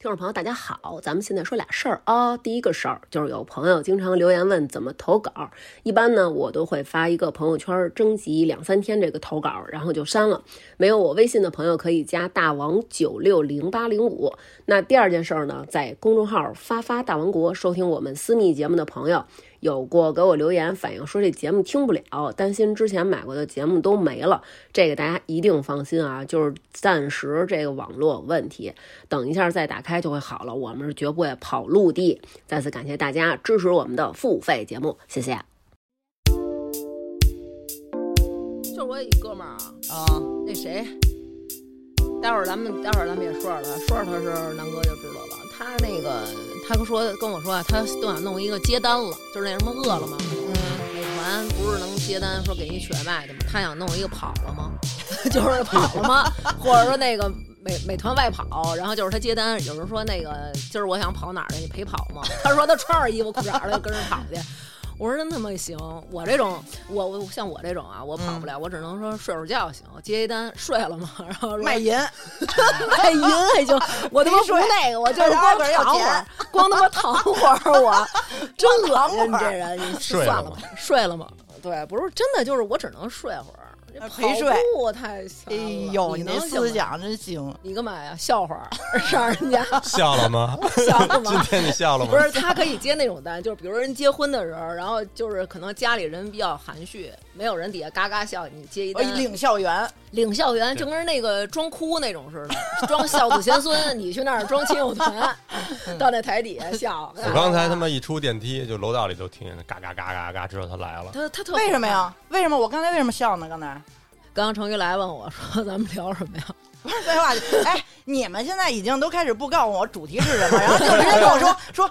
听众朋友，大家好，咱们现在说俩事儿啊。第一个事儿就是有朋友经常留言问怎么投稿，一般呢我都会发一个朋友圈征集两三天这个投稿，然后就删了。没有我微信的朋友可以加大王九六零八零五。那第二件事儿呢，在公众号发发大王国收听我们私密节目的朋友。有过给我留言反映说这节目听不了，担心之前买过的节目都没了。这个大家一定放心啊，就是暂时这个网络问题，等一下再打开就会好了。我们是绝不会跑路的。再次感谢大家支持我们的付费节目，谢谢。就我一哥们儿啊，那谁，待会儿咱们待会儿咱们也说说他，说说他是南哥就知道了。他那个，他说跟我说啊，他都想弄一个接单了，就是那什么饿了么，嗯，美团不是能接单说给你取外卖的吗？他想弄一个跑了吗？就是跑了吗？或者说那个美美团外跑，然后就是他接单，有人说那个今儿我想跑哪儿去，你陪跑吗？他说他穿上衣服裤衩儿就跟着跑去。我说真他妈行，我这种我我像我这种啊，我跑不了，我只能说睡会儿觉行，接一单睡了嘛，然后卖淫，卖淫还行，我他妈不那个，我就是光躺会儿，光他妈躺会儿，我 真恶心你这人，你算了吧，睡了吗？对，不是真的，就是我只能睡会儿。陪睡太哎呦，你那思想真行！你干嘛呀？笑话上人家 笑了吗？笑了吗？今天你笑了吗？不是，他可以接那种单，就是比如人结婚的时候，然后就是可能家里人比较含蓄，没有人底下嘎嘎笑，你接一单。领校园，领校园就跟那个装哭那种似的，装孝子贤孙，你去那儿装亲友团，到那台底下笑。我刚才他妈一出电梯，就楼道里都听见嘎嘎嘎嘎嘎，知道他来了。他他特为什么呀？为什么我刚才为什么笑呢？刚才？刚刚程昱来问我说：“咱们聊什么呀？”不是废话，哎，你们现在已经都开始不告诉我主题是什么，然后就直接跟我说说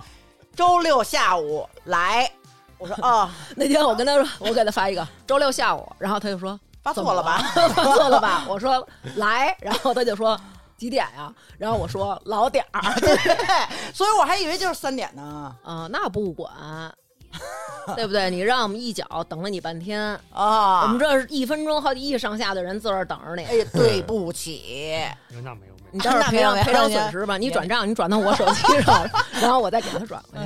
周六下午来。我说哦，那天我跟他说，我给他发一个周六下午，然后他就说发错了吧？发错了吧？我说来，然后他就说几点呀？然后我说老点儿，对，所以我还以为就是三点呢。啊，那不管。对不对？你让我们一脚等了你半天啊！我们这一分钟好几亿上下的人自个儿等着你。哎，对不起，那没有没有，你到时候赔偿赔偿损失吧。你转账，你转到我手机上，然后我再给他转回去。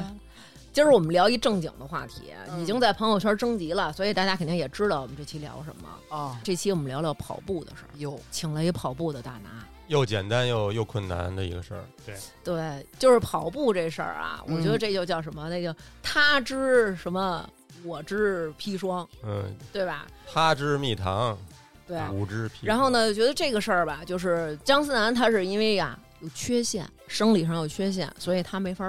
今儿我们聊一正经的话题，已经在朋友圈征集了，所以大家肯定也知道我们这期聊什么啊。这期我们聊聊跑步的事儿，哟，请了一跑步的大拿。又简单又又困难的一个事儿，对对，就是跑步这事儿啊，我觉得这就叫什么？那就他知什么，我知砒霜，嗯，对吧？他知蜜糖，对，我知砒。然后呢，觉得这个事儿吧，就是姜思南他是因为呀有缺陷，生理上有缺陷，所以他没法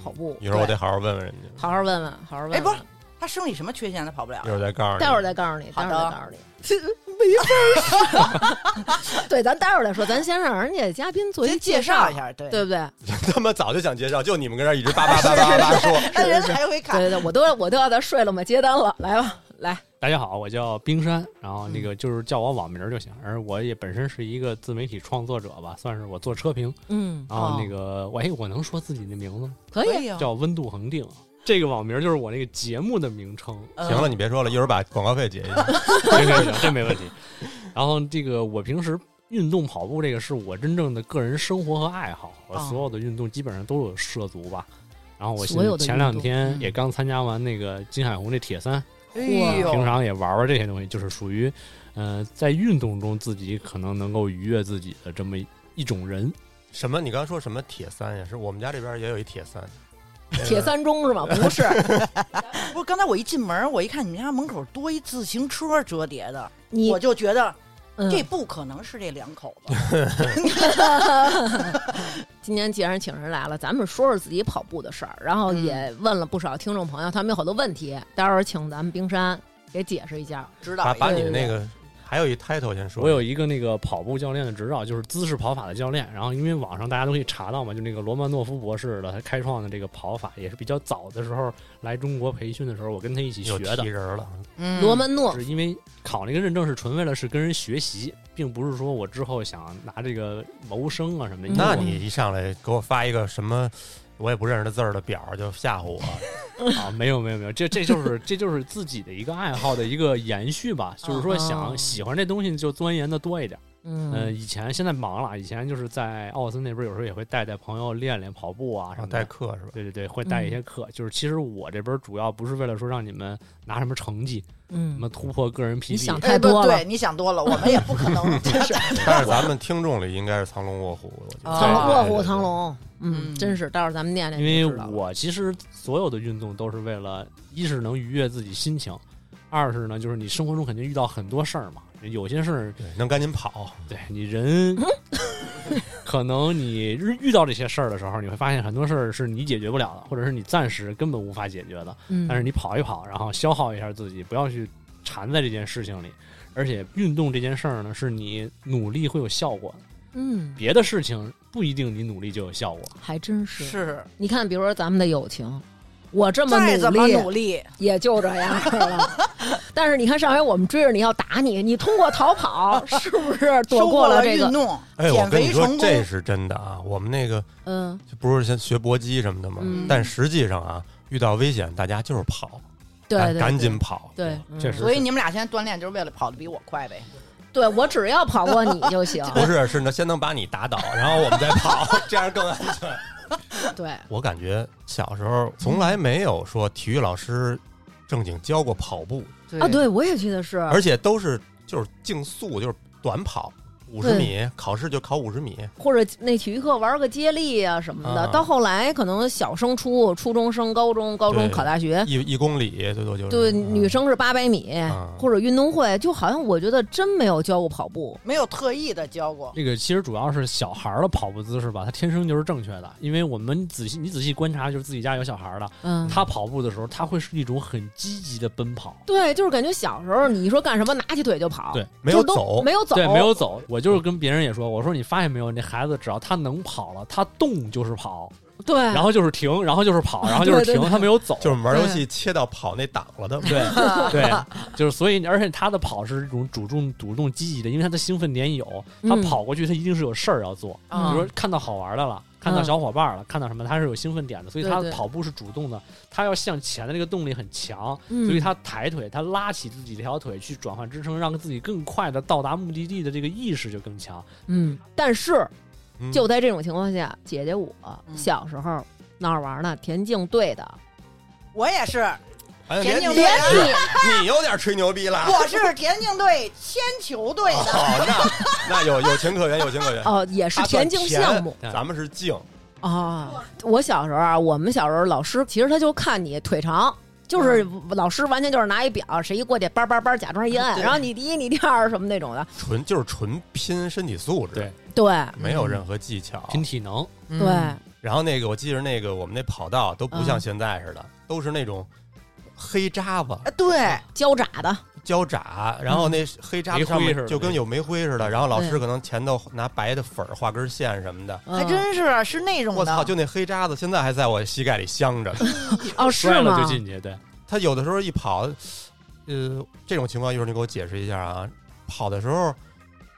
跑步。一会儿我得好好问问人家，好好问问，好好问。哎，不是，他生理什么缺陷？他跑不了。一会儿再告诉你，待会儿再告诉你，待会儿再告诉你。没法说，对，咱待会儿再说，咱先让人家嘉宾做一介绍一下，对对不对？他妈早就想介绍，就你们跟这一直叭叭叭叭叭说，人来回看，对对，我都我都要他睡了嘛？接单了，来吧，来。大家好，我叫冰山，然后那个就是叫我网名就行。而我也本身是一个自媒体创作者吧，算是我做车评，嗯，然后那个，我哎，我能说自己的名字吗？可以，叫温度恒定。这个网名就是我那个节目的名称。行了，你别说了，一会儿把广告费结一下。行行行，这没问题。然后这个我平时运动跑步，这个是我真正的个人生活和爱好。我所有的运动基本上都有涉足吧。然后我前两天也刚参加完那个金海湖那铁三，平常也玩玩这些东西，就是属于，呃，在运动中自己可能能够愉悦自己的这么一种人。什么？你刚刚说什么铁三呀？是我们家这边也有一铁三。铁三中是吗？不是，不是。刚才我一进门，我一看你们家门口多一自行车折叠的，我就觉得这不可能是这两口子。今天既然请人来了，咱们说说自己跑步的事儿，然后也问了不少听众朋友，他们有好多问题，待会儿请咱们冰山给解释一下，知道把把你的那个。还有一 title 先说，我有一个那个跑步教练的执照，就是姿势跑法的教练。然后因为网上大家都可以查到嘛，就那个罗曼诺夫博士的他开创的这个跑法，也是比较早的时候来中国培训的时候，我跟他一起学的。人了，罗曼诺是因为考那个认证是纯为了是跟人学习，并不是说我之后想拿这个谋生啊什么的。那你一上来给我发一个什么？我也不认识的字儿的表就吓唬我 啊！没有没有没有，这这就是这就是自己的一个爱好的一个延续吧。就是说想喜欢这东西就钻研的多一点。嗯，以前现在忙了，以前就是在奥森那边，有时候也会带带朋友练练跑步啊什么带课是吧？对对对，会带一些课。就是其实我这边主要不是为了说让你们拿什么成绩，嗯，什么突破个人 PB，你想太多了。对，你想多了，我们也不可能。但是咱们听众里应该是藏龙卧虎，藏龙卧虎藏龙，嗯，真是。待会儿咱们念念。因为我其实所有的运动都是为了，一是能愉悦自己心情，二是呢，就是你生活中肯定遇到很多事儿嘛。有些事儿能赶紧跑，对你人，可能你遇到这些事儿的时候，你会发现很多事儿是你解决不了的，或者是你暂时根本无法解决的。嗯，但是你跑一跑，然后消耗一下自己，不要去缠在这件事情里。而且运动这件事儿呢，是你努力会有效果的。嗯，别的事情不一定你努力就有效果。还真是是，你看，比如说咱们的友情。我这么努力，努力也就这样了。但是你看，上回我们追着你要打你，你通过逃跑 是不是躲过了这个？哎，我跟你说，这是真的啊。我们那个，嗯，就不是先学搏击什么的嘛。但实际上啊，遇到危险，大家就是跑，对，赶紧跑，对，确实。所以你们俩现在锻炼就是为了跑得比我快呗？对，我只要跑过你就行。不是，是先能把你打倒，然后我们再跑，这样更安全。对，我感觉小时候从来没有说体育老师正经教过跑步。啊，对我也记得是，而且都是就是竞速，就是短跑。五十米考试就考五十米，或者那体育课玩个接力啊什么的。到后来可能小升初、初中升高中，高中考大学，一一公里最多就是。对女生是八百米，或者运动会，就好像我觉得真没有教过跑步，没有特意的教过。这个其实主要是小孩的跑步姿势吧，他天生就是正确的。因为我们仔细你仔细观察，就是自己家有小孩的，嗯，他跑步的时候他会是一种很积极的奔跑。对，就是感觉小时候你说干什么，拿起腿就跑，对，没有走，没有走，对，没有走。我就是跟别人也说，我说你发现没有，那孩子只要他能跑了，他动就是跑，对，然后就是停，然后就是跑，然后就是停，他没有走，就是玩游戏切到跑那档了的，对 对，就是所以，而且他的跑是一种主动、主动、积极的，因为他的兴奋点有，他跑过去，他一定是有事儿要做，比如说看到好玩的了。看到小伙伴了，看到什么，他是有兴奋点的，所以他跑步是主动的，他要向前的那个动力很强，所以他抬腿，他拉起自己这条腿去转换支撑，让自己更快的到达目的地的这个意识就更强。嗯，但是就在这种情况下，姐姐我小时候闹着玩呢，田径队的，我也是。田径队，你有点吹牛逼了。我是田径队铅球队的。哦，那那有有情可原，有情可原。哦，也是田径项目。咱们是竞。啊，我小时候啊，我们小时候老师其实他就看你腿长，就是老师完全就是拿一表，谁一过去，叭叭叭，假装一摁，然后你第一，你第二什么那种的。纯就是纯拼身体素质。对对，没有任何技巧，拼体能。对。然后那个，我记得那个我们那跑道都不像现在似的，都是那种。黑渣子，对，胶渣的，胶渣，然后那黑渣子上面就跟有煤灰似的，然后老师可能前头拿白的粉画根线什么的，还真是是那种。我操，就那黑渣子，现在还在我膝盖里镶着。哦，是吗？就进去，对。他有的时候一跑，呃，这种情况一会儿你给我解释一下啊。跑的时候，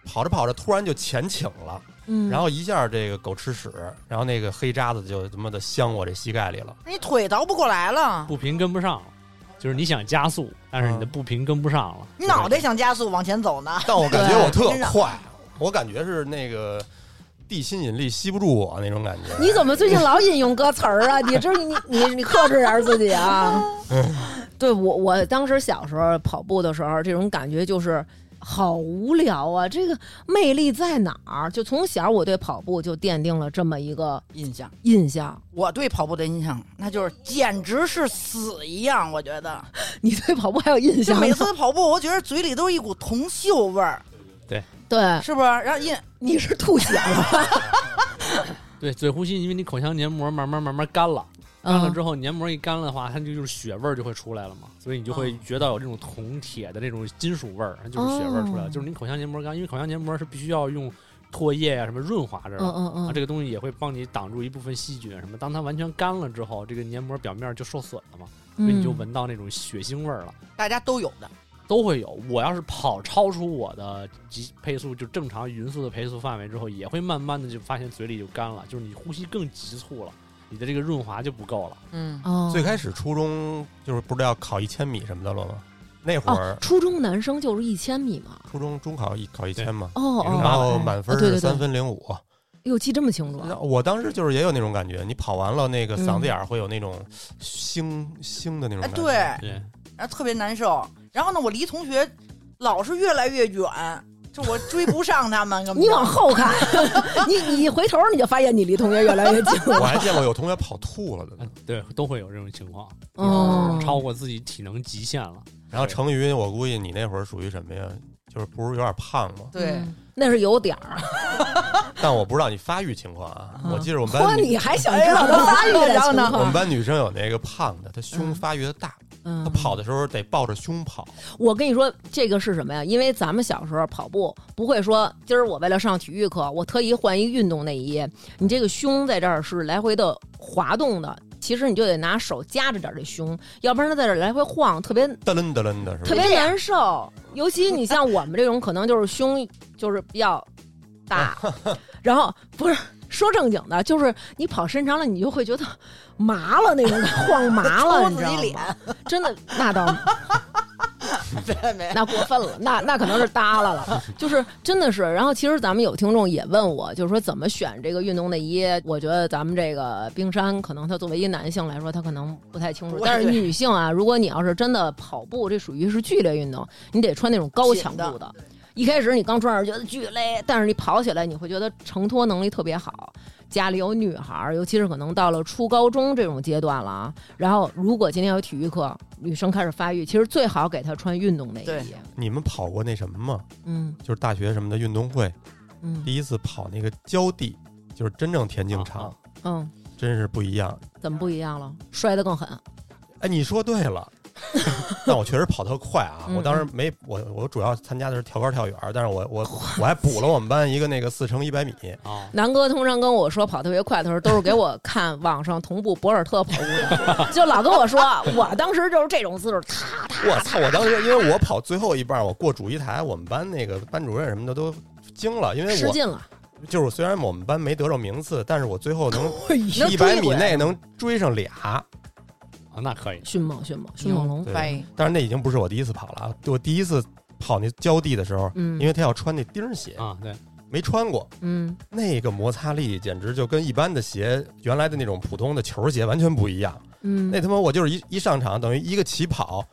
跑着跑着突然就前倾了，嗯，然后一下这个狗吃屎，然后那个黑渣子就他妈的镶我这膝盖里了。你腿倒不过来了，步频跟不上。就是你想加速，但是你的步频跟不上了。你脑袋想加速往前走呢，但我感觉我特快，我感觉是那个地心引力吸不住我那种感觉。你怎么最近老引用歌词儿啊？你这你你你克制点自己啊！对我我当时小时候跑步的时候，这种感觉就是。好无聊啊！这个魅力在哪儿？就从小我对跑步就奠定了这么一个印象。印象，我对跑步的印象，那就是简直是死一样。我觉得 你对跑步还有印象？每次跑步，我觉得嘴里都是一股铜锈味儿。对对，是不是？然后印你是吐血了？对，嘴呼吸，因为你口腔黏膜慢慢慢慢干了。干了之后，黏膜一干了的话，它就就是血味儿就会出来了嘛，所以你就会觉得有这种铜铁的那种金属味儿，它就是血味儿出来了。就是你口腔黏膜干，因为口腔黏膜是必须要用唾液啊什么润滑着的，嗯嗯这个东西也会帮你挡住一部分细菌什么。当它完全干了之后，这个黏膜表面就受损了嘛，所以你就闻到那种血腥味儿了。大家都有的，都会有。我要是跑超出我的极配速，就正常匀速的配速范围之后，也会慢慢的就发现嘴里就干了，就是你呼吸更急促了。你的这个润滑就不够了。嗯，哦最开始初中就是不是要考一千米什么的了吗？那会儿初中男生就是一千米嘛，初中中考一考一千嘛，哦哦，然后满分是三分零五。哟，记这么清楚？我当时就是也有那种感觉，你跑完了那个嗓子眼儿会有那种腥腥的那种感觉，对，然后特别难受。然后呢，我离同学老是越来越远，就我追不上他们。你往后看，你你一回头你就发现你离同学越来越近了。我还见过有同学跑吐了的，对，都会有这种情况，哦，超过自己体能极限了。然后成云，我估计你那会儿属于什么呀？就是不是有点胖吗？对。那是有点儿，但我不知道你发育情况啊。我记得我们班，你还想知道他发育的情况？我们班女生有那个胖的，她胸发育的大，她跑的时候得抱着胸跑。我跟你说，这个是什么呀？因为咱们小时候跑步不会说，今儿我为了上体育课，我特意换一运动内衣。你这个胸在这儿是来回的滑动的。其实你就得拿手夹着点这胸，要不然它在这来回晃，特别嘚楞嘚楞的，特别难受。尤其你像我们这种，可能就是胸就是比较大，然后不是说正经的，就是你跑时间长了，你就会觉得麻了那种，晃麻了，你知道吗？真的，那倒。那过分了，那那可能是耷拉了，就是真的是。然后其实咱们有听众也问我，就是说怎么选这个运动内衣。我觉得咱们这个冰山可能他作为一男性来说，他可能不太清楚。但是女性啊，如果你要是真的跑步，这属于是剧烈运动，你得穿那种高强度的。一开始你刚穿上觉得巨累，但是你跑起来你会觉得承托能力特别好。家里有女孩，尤其是可能到了初高中这种阶段了啊。然后，如果今天有体育课，女生开始发育，其实最好给她穿运动内衣。你们跑过那什么吗？嗯，就是大学什么的运动会，嗯，第一次跑那个胶地，就是真正田径场，嗯，真是不一样。怎么不一样了？摔得更狠。哎，你说对了。但我确实跑特快啊！我当时没我我主要参加的是跳高跳远，但是我我我还补了我们班一个那个四乘一百米啊。南哥通常跟我说跑特别快的时候，都是给我看网上同步博尔特跑步的，就老跟我说，我当时就是这种姿势，踏踏。我操！我当时因为我跑最后一半，我过主席台，我们班那个班主任什么的都惊了，因为我失禁了。就是虽然我们班没得着名次，但是我最后能 一百米内能追上俩。那可以，迅猛迅猛迅猛龙，但是那已经不是我第一次跑了。我第一次跑那胶地的时候，嗯，因为他要穿那钉鞋啊，对，没穿过，嗯，那个摩擦力简直就跟一般的鞋，原来的那种普通的球鞋完全不一样。嗯，那他妈我就是一一上场，等于一个起跑。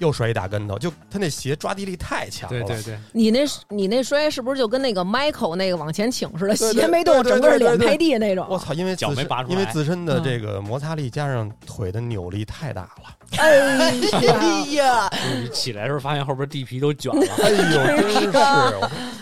又摔一大跟头，就他那鞋抓地力太强了。对对对，你那你那摔是不是就跟那个 Michael 那个往前倾似的，鞋没动，整个脸拍地那种？我操，因为脚没拔出来，因为自身的这个摩擦力加上腿的扭力太大了。哎呀！你起来的时候发现后边地皮都卷了。哎呦，真是！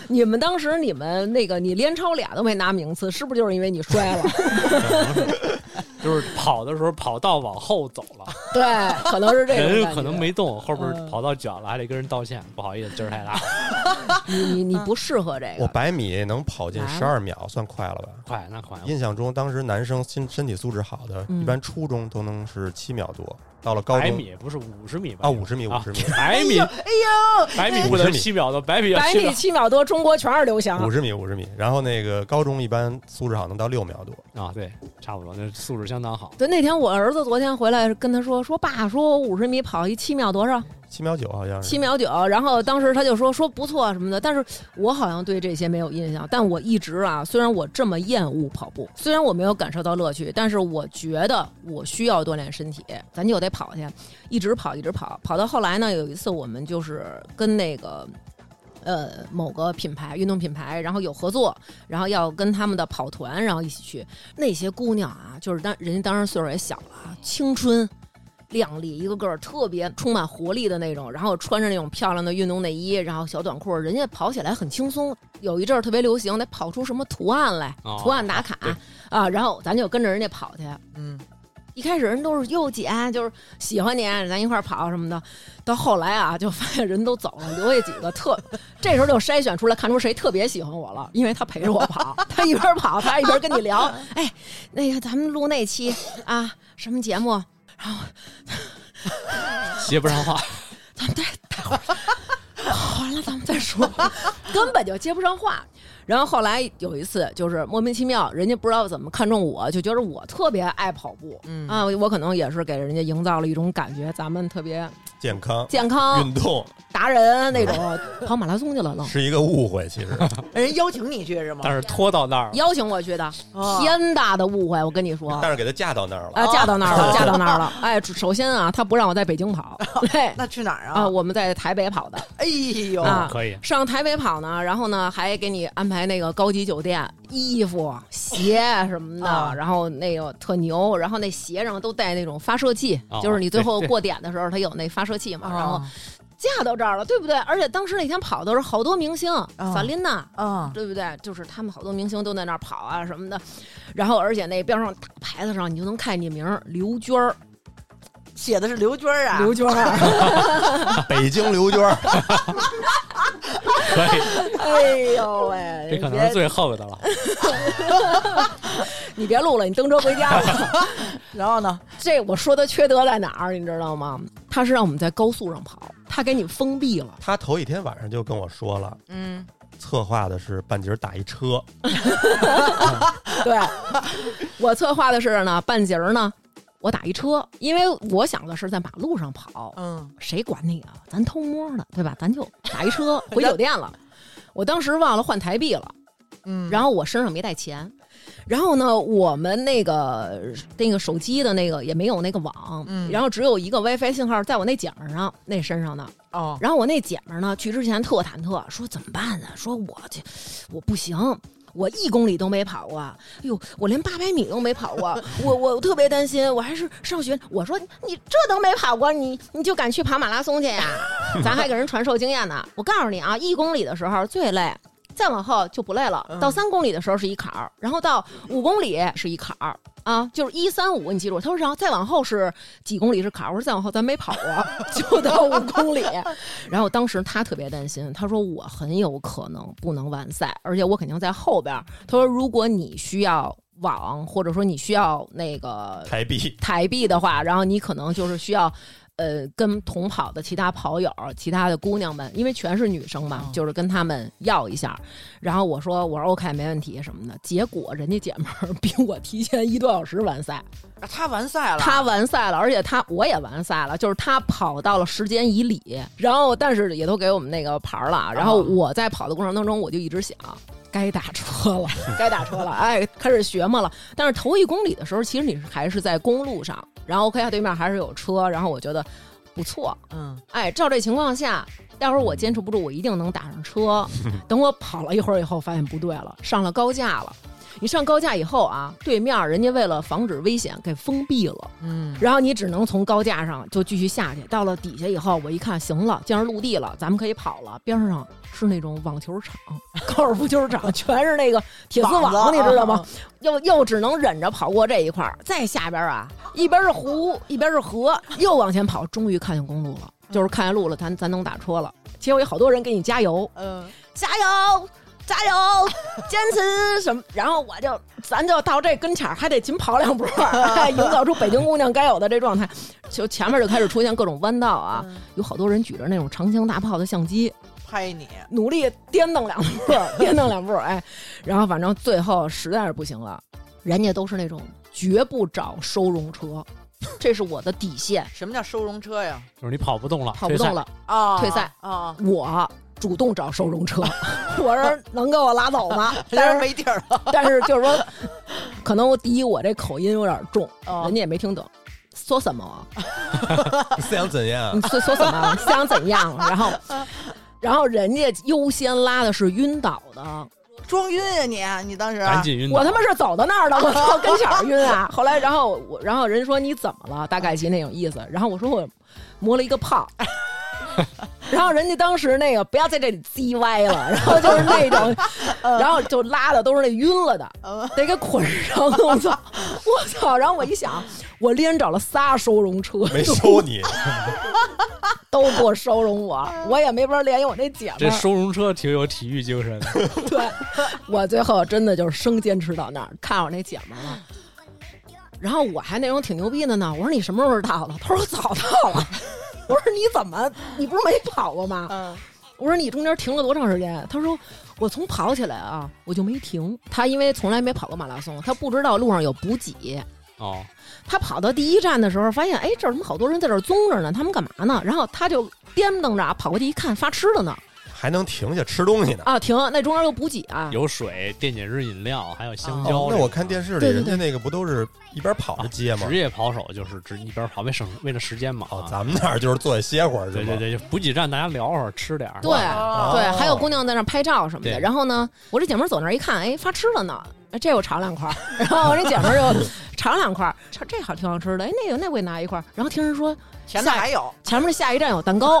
你们当时你们那个你连超俩都没拿名次，是不是就是因为你摔了？就是跑的时候跑道往后走了，对，可能是这个人可能没动，后边跑到脚了，还得跟人道歉，不好意思，劲儿太大。你你你不适合这个。我百米能跑进十二秒，算快了吧？快，那快。印象中，当时男生身身体素质好的，一般初中都能是七秒多。到了高中，百米不是五十米吧？啊，五十米，五十米，百米，哎呦，百米不能七秒多，百米百米七秒多，中国全是刘翔。五十米，五十米，然后那个高中一般素质好能到六秒多啊，对，差不多，那素质相当好。对，那天我儿子昨天回来跟他说，说爸，说我五十米跑一七秒多少？七秒九好像是七秒九，然后当时他就说说不错什么的，但是我好像对这些没有印象。但我一直啊，虽然我这么厌恶跑步，虽然我没有感受到乐趣，但是我觉得我需要锻炼身体，咱就得跑去，一直跑一直跑，跑到后来呢，有一次我们就是跟那个呃某个品牌运动品牌，然后有合作，然后要跟他们的跑团，然后一起去，那些姑娘啊，就是当人家当时岁数也小了，青春。靓丽，一个个特别充满活力的那种，然后穿着那种漂亮的运动内衣，然后小短裤，人家跑起来很轻松。有一阵儿特别流行，得跑出什么图案来，图案打卡啊，然后咱就跟着人家跑去。嗯，一开始人都是哟姐，就是喜欢你，咱一块儿跑什么的。到后来啊，就发现人都走了，留下几个特，这时候就筛选出来，看出谁特别喜欢我了，因为他陪着我跑，他一边跑，他一边跟你聊。哎，那个咱们录那期啊，什么节目？然后 接不上话，咱们待待会儿，完了咱们再说，根本就接不上话。然后后来有一次，就是莫名其妙，人家不知道怎么看中我，就觉得我特别爱跑步，嗯。啊，我可能也是给人家营造了一种感觉，咱们特别健康、健康运动。达人那种，跑马拉松去了，是一个误会，其实。人邀请你去是吗？但是拖到那儿，邀请我去的，天大的误会，我跟你说，但是给他架到那儿了，啊，架到那儿了，架到那儿了，哎，首先啊，他不让我在北京跑，对，那去哪儿啊？啊，我们在台北跑的，哎呦，可以。上台北跑呢，然后呢，还给你安排那个高级。酒店衣服、鞋什么的，然后那个特牛，然后那鞋上都带那种发射器，就是你最后过点的时候，它有那发射器嘛。然后架到这儿了，对不对？而且当时那天跑的时候好多明星，萨琳娜，嗯，对不对？就是他们好多明星都在那儿跑啊什么的。然后而且那边上大牌子上，你就能看见名刘娟儿。写的是刘娟啊，刘娟，北京刘娟，可以。哎呦喂，这可能是最后的了。你别录了，你蹬车回家吧。然后呢？这我说的缺德在哪儿？你知道吗？他是让我们在高速上跑，他给你封闭了。他头一天晚上就跟我说了，嗯，策划的是半截打一车。对，我策划的是呢，半截呢。我打一车，因为我想的是在马路上跑，嗯，谁管你啊？咱偷摸的，对吧？咱就打一车 回酒店了。我当时忘了换台币了，嗯，然后我身上没带钱，然后呢，我们那个那个手机的那个也没有那个网，嗯，然后只有一个 WiFi 信号在我那姐们上那身上呢，哦，然后我那姐们呢去之前特忐忑，说怎么办呢？说我这我不行。我一公里都没跑过，哎呦，我连八百米都没跑过，我我特别担心，我还是上学。我说你这都没跑过，你你就敢去跑马拉松去呀？咱还给人传授经验呢。我告诉你啊，一公里的时候最累。再往后就不累了，到三公里的时候是一坎儿，然后到五公里是一坎儿啊，就是一三五，你记住。他说然后再往后是几公里是坎儿，我说再往后咱没跑过，就到五公里。然后当时他特别担心，他说我很有可能不能完赛，而且我肯定在后边。他说如果你需要网，或者说你需要那个台币台币的话，然后你可能就是需要。呃，跟同跑的其他跑友、其他的姑娘们，因为全是女生嘛，就是跟他们要一下。然后我说，我说 OK，没问题什么的。结果人家姐们儿比我提前一多小时完赛，他完赛了，他完赛了，而且他我也完赛了，就是他跑到了时间以里，然后但是也都给我们那个牌了。然后我在跑的过程当中，我就一直想，该打车了，该打车了，哎，开始学嘛了。但是头一公里的时候，其实你还是在公路上。然后 OK，对面还是有车，然后我觉得不错，嗯，哎，照这情况下，待会儿我坚持不住，我一定能打上车。等我跑了一会儿以后，发现不对了，上了高架了。你上高架以后啊，对面人家为了防止危险给封闭了，嗯，然后你只能从高架上就继续下去。到了底下以后，我一看，行了，见着陆地了，咱们可以跑了。边上是那种网球场、高尔夫球场，全是那个铁丝网，你知道吗？又又只能忍着跑过这一块儿。再下边啊，一边是湖，一边是河，又往前跑，终于看见公路了，就是看见路了，咱咱能打车了。结果有好多人给你加油，嗯，加油。加油，坚持什么？然后我就，咱就到这跟前儿，还得紧跑两步，营造出北京姑娘该有的这状态。就前面就开始出现各种弯道啊，有好多人举着那种长枪大炮的相机拍你，努力颠蹬两步，颠蹬两步，哎，然后反正最后实在是不行了，人家都是那种绝不找收容车，这是我的底线。什么叫收容车呀？就是你跑不动了，跑不动了啊，退赛啊，我。主动找收容车，我说能给我拉走吗？但是没地儿了。但是就是说，可能我第一我这口音有点重，人家也没听懂，说什么？想怎样？你说说什么？想怎样？然后，然后人家优先拉的是晕倒的，装晕啊你！你当时赶紧晕，我他妈是走到那儿了，我操，跟前晕啊！后来，然后我，然后人说你怎么了？大概其那种意思。然后我说我磨了一个泡。然后人家当时那个不要在这里叽歪了，然后就是那种，然后就拉的都是那晕了的，得给捆上。我操！我操！然后我一想，我连找了仨收容车，没收你，都给我收容我，我也没法联系我那姐们。这收容车挺有体育精神的。对，我最后真的就是生坚持到那儿，看我那姐们了。然后我还那种挺牛逼的呢，我说你什么时候到的？他说我早到了。我说你怎么？你不是没跑过吗？嗯，我说你中间停了多长时间？他说我从跑起来啊，我就没停。他因为从来没跑过马拉松，他不知道路上有补给。哦，他跑到第一站的时候，发现哎，这儿怎么好多人在这儿棕着呢？他们干嘛呢？然后他就颠蹬着跑过去一看，发吃的呢。还能停下吃东西呢啊！停，那中间有补给啊，有水、电解质饮料，还有香蕉。那我看电视里，人家那个不都是一边跑着接吗？职业跑手就是只一边跑，为省为了时间嘛。哦，咱们那儿就是坐下歇会儿，对对对，补给站大家聊会儿，吃点儿。对对，还有姑娘在那拍照什么的。然后呢，我这姐们走那儿一看，哎，发吃了呢，哎，这我尝两块儿。然后我这姐们儿就尝两块，儿，尝这好挺好吃的。哎，那个那我也拿一块儿。然后听人说前面还有，前面下一站有蛋糕。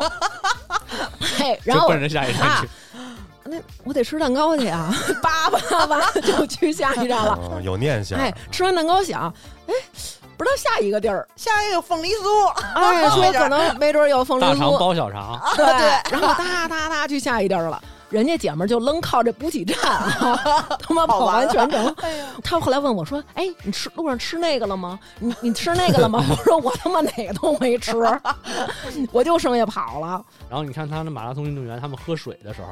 嘿，然后奔着下一站去。那我得吃蛋糕去啊！叭叭叭就去下一站了。有念想。哎，吃完蛋糕想，哎，不知道下一个地儿，下一个凤梨酥。哎，说 可能没准有凤梨酥。大肠包小肠。对，然后哒哒哒去下一地儿了。人家姐们儿就愣靠这补给站啊，他妈跑完全程。他后来问我说：“哎，你吃路上吃那个了吗？你你吃那个了吗？” 我说：“我他妈哪个都没吃，我就剩下跑了。”然后你看他那马拉松运动员，他们喝水的时候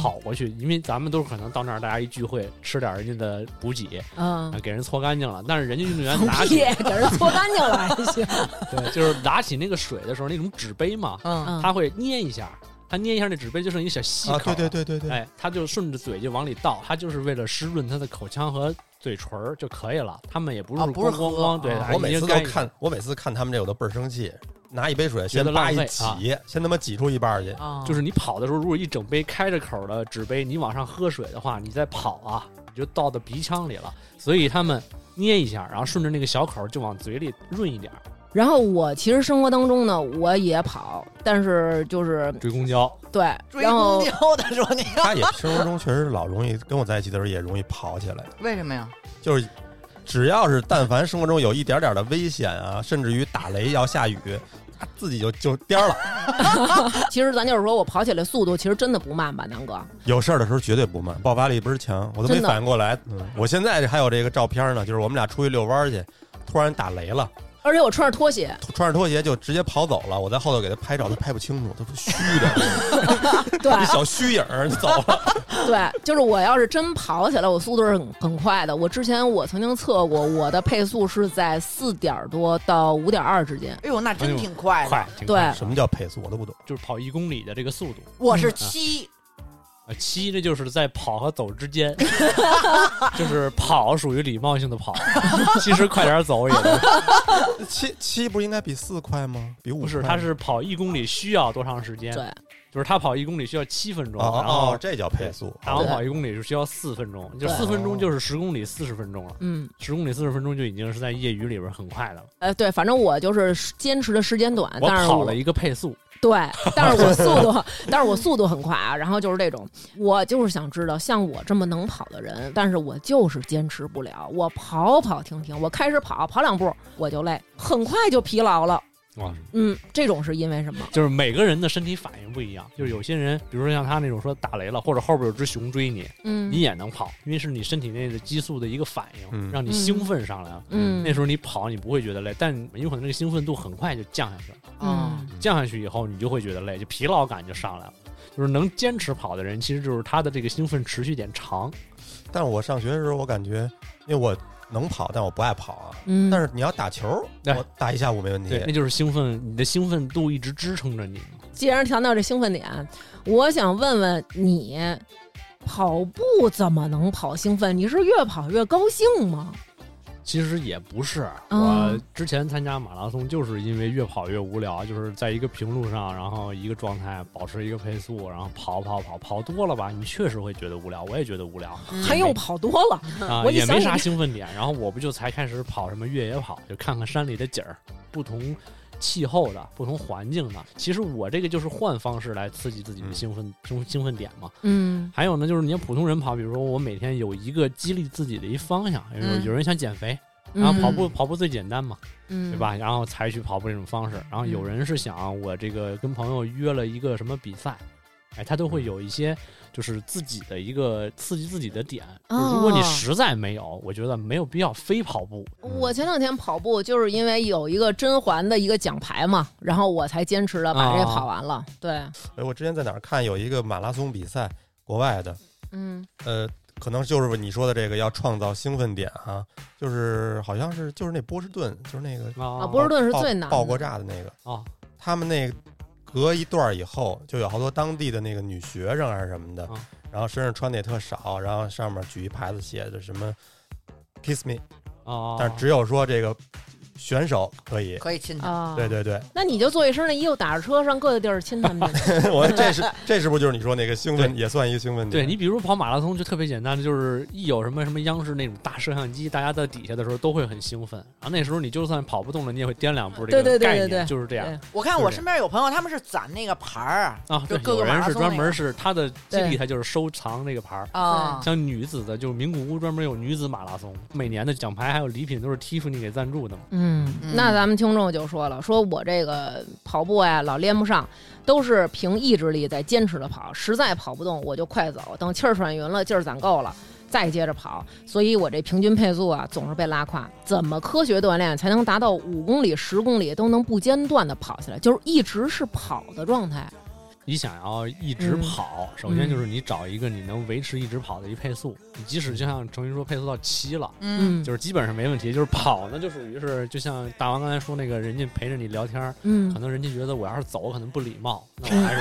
跑过去，因为咱们都是可能到那儿大家一聚会吃点人家的补给，嗯，给人搓干净了。但是人家运动员拿起给人搓干净了还行。对，就是拿起那个水的时候，那种纸杯嘛，嗯，他会捏一下。他捏一下那纸杯，就剩一个小细口。对对对对对。哎，他就顺着嘴就往里倒，他就是为了湿润他的口腔和嘴唇就可以了。他们也不是不是光光对。我每次都看，我每次看他们这我都倍儿生气。拿一杯水先拉一挤，先他妈挤出一半去。就是你跑的时候，如果一整杯开着口的纸杯，你往上喝水的话，你再跑啊，你就倒到鼻腔里了。所以他们捏一下，然后顺着那个小口就往嘴里润一点。然后我其实生活当中呢，我也跑，但是就是追公交，对，追公交的时候，你他也生活中确实老容易跟我在一起的时候也容易跑起来。为什么呀？就是只要是但凡生活中有一点点的危险啊，甚至于打雷要下雨，他自己就就颠了。其实咱就是说我跑起来速度其实真的不慢吧，南哥。有事儿的时候绝对不慢，爆发力倍儿强，我都没反应过来。嗯，我现在还有这个照片呢，就是我们俩出去遛弯去，突然打雷了。而且我穿着拖鞋，穿着拖鞋就直接跑走了。我在后头给他拍照，他拍不清楚，他说虚的，对，小虚影就走了。对，就是我要是真跑起来，我速度是很很快的。我之前我曾经测过，我的配速是在四点多到五点二之间。哎呦，那真挺快，快，对。什么叫配速？我都不懂，就是跑一公里的这个速度。我是七。七，这就是在跑和走之间，就是跑属于礼貌性的跑，其实快点走也。七七不应该比四快吗？比五不是，他是跑一公里需要多长时间？对，就是他跑一公里需要七分钟，然后这叫配速。然后跑一公里是需要四分钟，就四分钟就是十公里四十分钟了。嗯，十公里四十分钟就已经是在业余里边很快的了。呃，对，反正我就是坚持的时间短，我跑了一个配速。对，但是我速度，但是我速度很快啊。然后就是这种，我就是想知道，像我这么能跑的人，但是我就是坚持不了。我跑跑停停，我开始跑跑两步我就累，很快就疲劳了。嗯，这种是因为什么？就是每个人的身体反应不一样。就是有些人，比如说像他那种说打雷了，或者后边有只熊追你，嗯，你也能跑，因为是你身体内的激素的一个反应，让你兴奋上来了。嗯，那时候你跑，你不会觉得累，但有可能那个兴奋度很快就降下去了。嗯，降下去以后，你就会觉得累，就疲劳感就上来了。就是能坚持跑的人，其实就是他的这个兴奋持续点长。但是我上学的时候，我感觉，因为我。能跑，但我不爱跑啊。嗯，但是你要打球，我打一下午没问题。对，那就是兴奋，你的兴奋度一直支撑着你。既然谈到这兴奋点，我想问问你，跑步怎么能跑兴奋？你是越跑越高兴吗？其实也不是，我之前参加马拉松就是因为越跑越无聊，就是在一个平路上，然后一个状态保持一个配速，然后跑跑跑跑多了吧，你确实会觉得无聊，我也觉得无聊，还用跑多了啊，也没啥兴奋点，然后我不就才开始跑什么越野跑，就看看山里的景儿，不同。气候的不同环境的，其实我这个就是换方式来刺激自己的兴奋中兴奋点嘛。嗯，还有呢，就是你要普通人跑，比如说我每天有一个激励自己的一方向，有有人想减肥，然后跑步跑步最简单嘛，对吧？然后采取跑步这种方式，然后有人是想我这个跟朋友约了一个什么比赛。哎，他都会有一些就是自己的一个刺激自己的点。如果你实在没有，我觉得没有必要非跑步。我前两天跑步就是因为有一个甄嬛的一个奖牌嘛，然后我才坚持的把这跑完了。对，哎，我之前在哪儿看有一个马拉松比赛，国外的，嗯，呃。可能就是你说的这个要创造兴奋点哈，就是好像是就是那波士顿，就是那个啊，波士顿是最难爆过炸的那个啊。他们那隔一段以后，就有好多当地的那个女学生还是什么的，然后身上穿的也特少，然后上面举一牌子写着什么 “kiss me”，啊，但是只有说这个。选手可以可以亲他，对对对。那你就做一身那衣服，打着车上各个地儿亲他们。我这是这是不是就是你说那个兴奋也算一个兴奋点？对你比如跑马拉松就特别简单，就是一有什么什么央视那种大摄像机，大家在底下的时候都会很兴奋。然后那时候你就算跑不动了，你也会颠两步。对对对对对，就是这样。我看我身边有朋友，他们是攒那个牌儿啊，就各个人是专门是他的经历，他就是收藏那个牌儿啊。像女子的，就是名古屋专门有女子马拉松，每年的奖牌还有礼品都是 Tiffany 给赞助的嘛。嗯，那咱。们听众就说了，说我这个跑步呀老连不上，都是凭意志力在坚持的跑，实在跑不动我就快走，等气儿喘匀了，劲儿攒够了再接着跑，所以我这平均配速啊总是被拉胯。怎么科学锻炼才能达到五公里、十公里都能不间断的跑下来，就是一直是跑的状态？你想要一直跑，首先就是你找一个你能维持一直跑的一配速。你即使就像程云说配速到七了，嗯，就是基本上没问题。就是跑呢，就属于是就像大王刚才说那个人家陪着你聊天，嗯，可能人家觉得我要是走可能不礼貌，那我还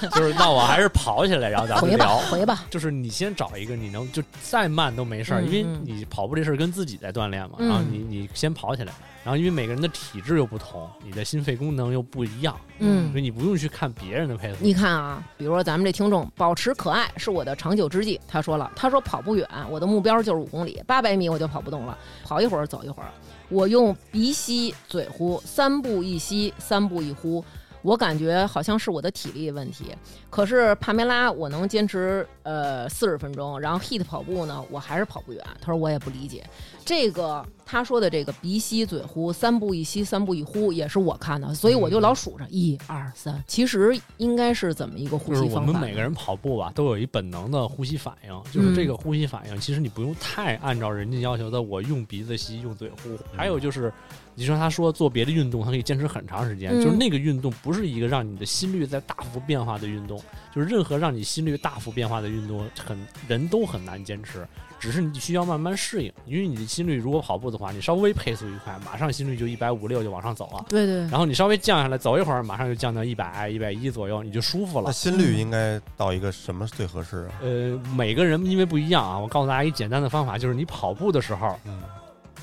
是 就是那我还是跑起来，然后咱们聊回吧。就是你先找一个你能就再慢都没事儿，因为你跑步这事儿跟自己在锻炼嘛，然后你你先跑起来。然后，因为每个人的体质又不同，你的心肺功能又不一样，嗯，所以你不用去看别人的配速。你看啊，比如说咱们这听众，保持可爱是我的长久之计。他说了，他说跑不远，我的目标就是五公里，八百米我就跑不动了，跑一会儿走一会儿。我用鼻吸嘴呼，三步一吸，三步一呼。我感觉好像是我的体力问题，可是帕梅拉我能坚持呃四十分钟，然后 HIT 跑步呢，我还是跑不远。他说我也不理解，这个他说的这个鼻吸嘴呼，三步一吸三步一呼，也是我看的，所以我就老数着一二三。其实应该是怎么一个呼吸方法？我们每个人跑步吧，都有一本能的呼吸反应，就是这个呼吸反应，其实你不用太按照人家要求的，我用鼻子吸，用嘴呼。还有就是。你说他说做别的运动，他可以坚持很长时间，就是那个运动不是一个让你的心率在大幅变化的运动，就是任何让你心率大幅变化的运动，很人都很难坚持，只是你需要慢慢适应。因为你的心率如果跑步的话，你稍微配速一快，马上心率就一百五六就往上走了。对对。然后你稍微降下来走一会儿，马上就降到一百一百一左右，你就舒服了。那心率应该到一个什么最合适啊？呃，每个人因为不一样啊，我告诉大家一简单的方法，就是你跑步的时候，嗯。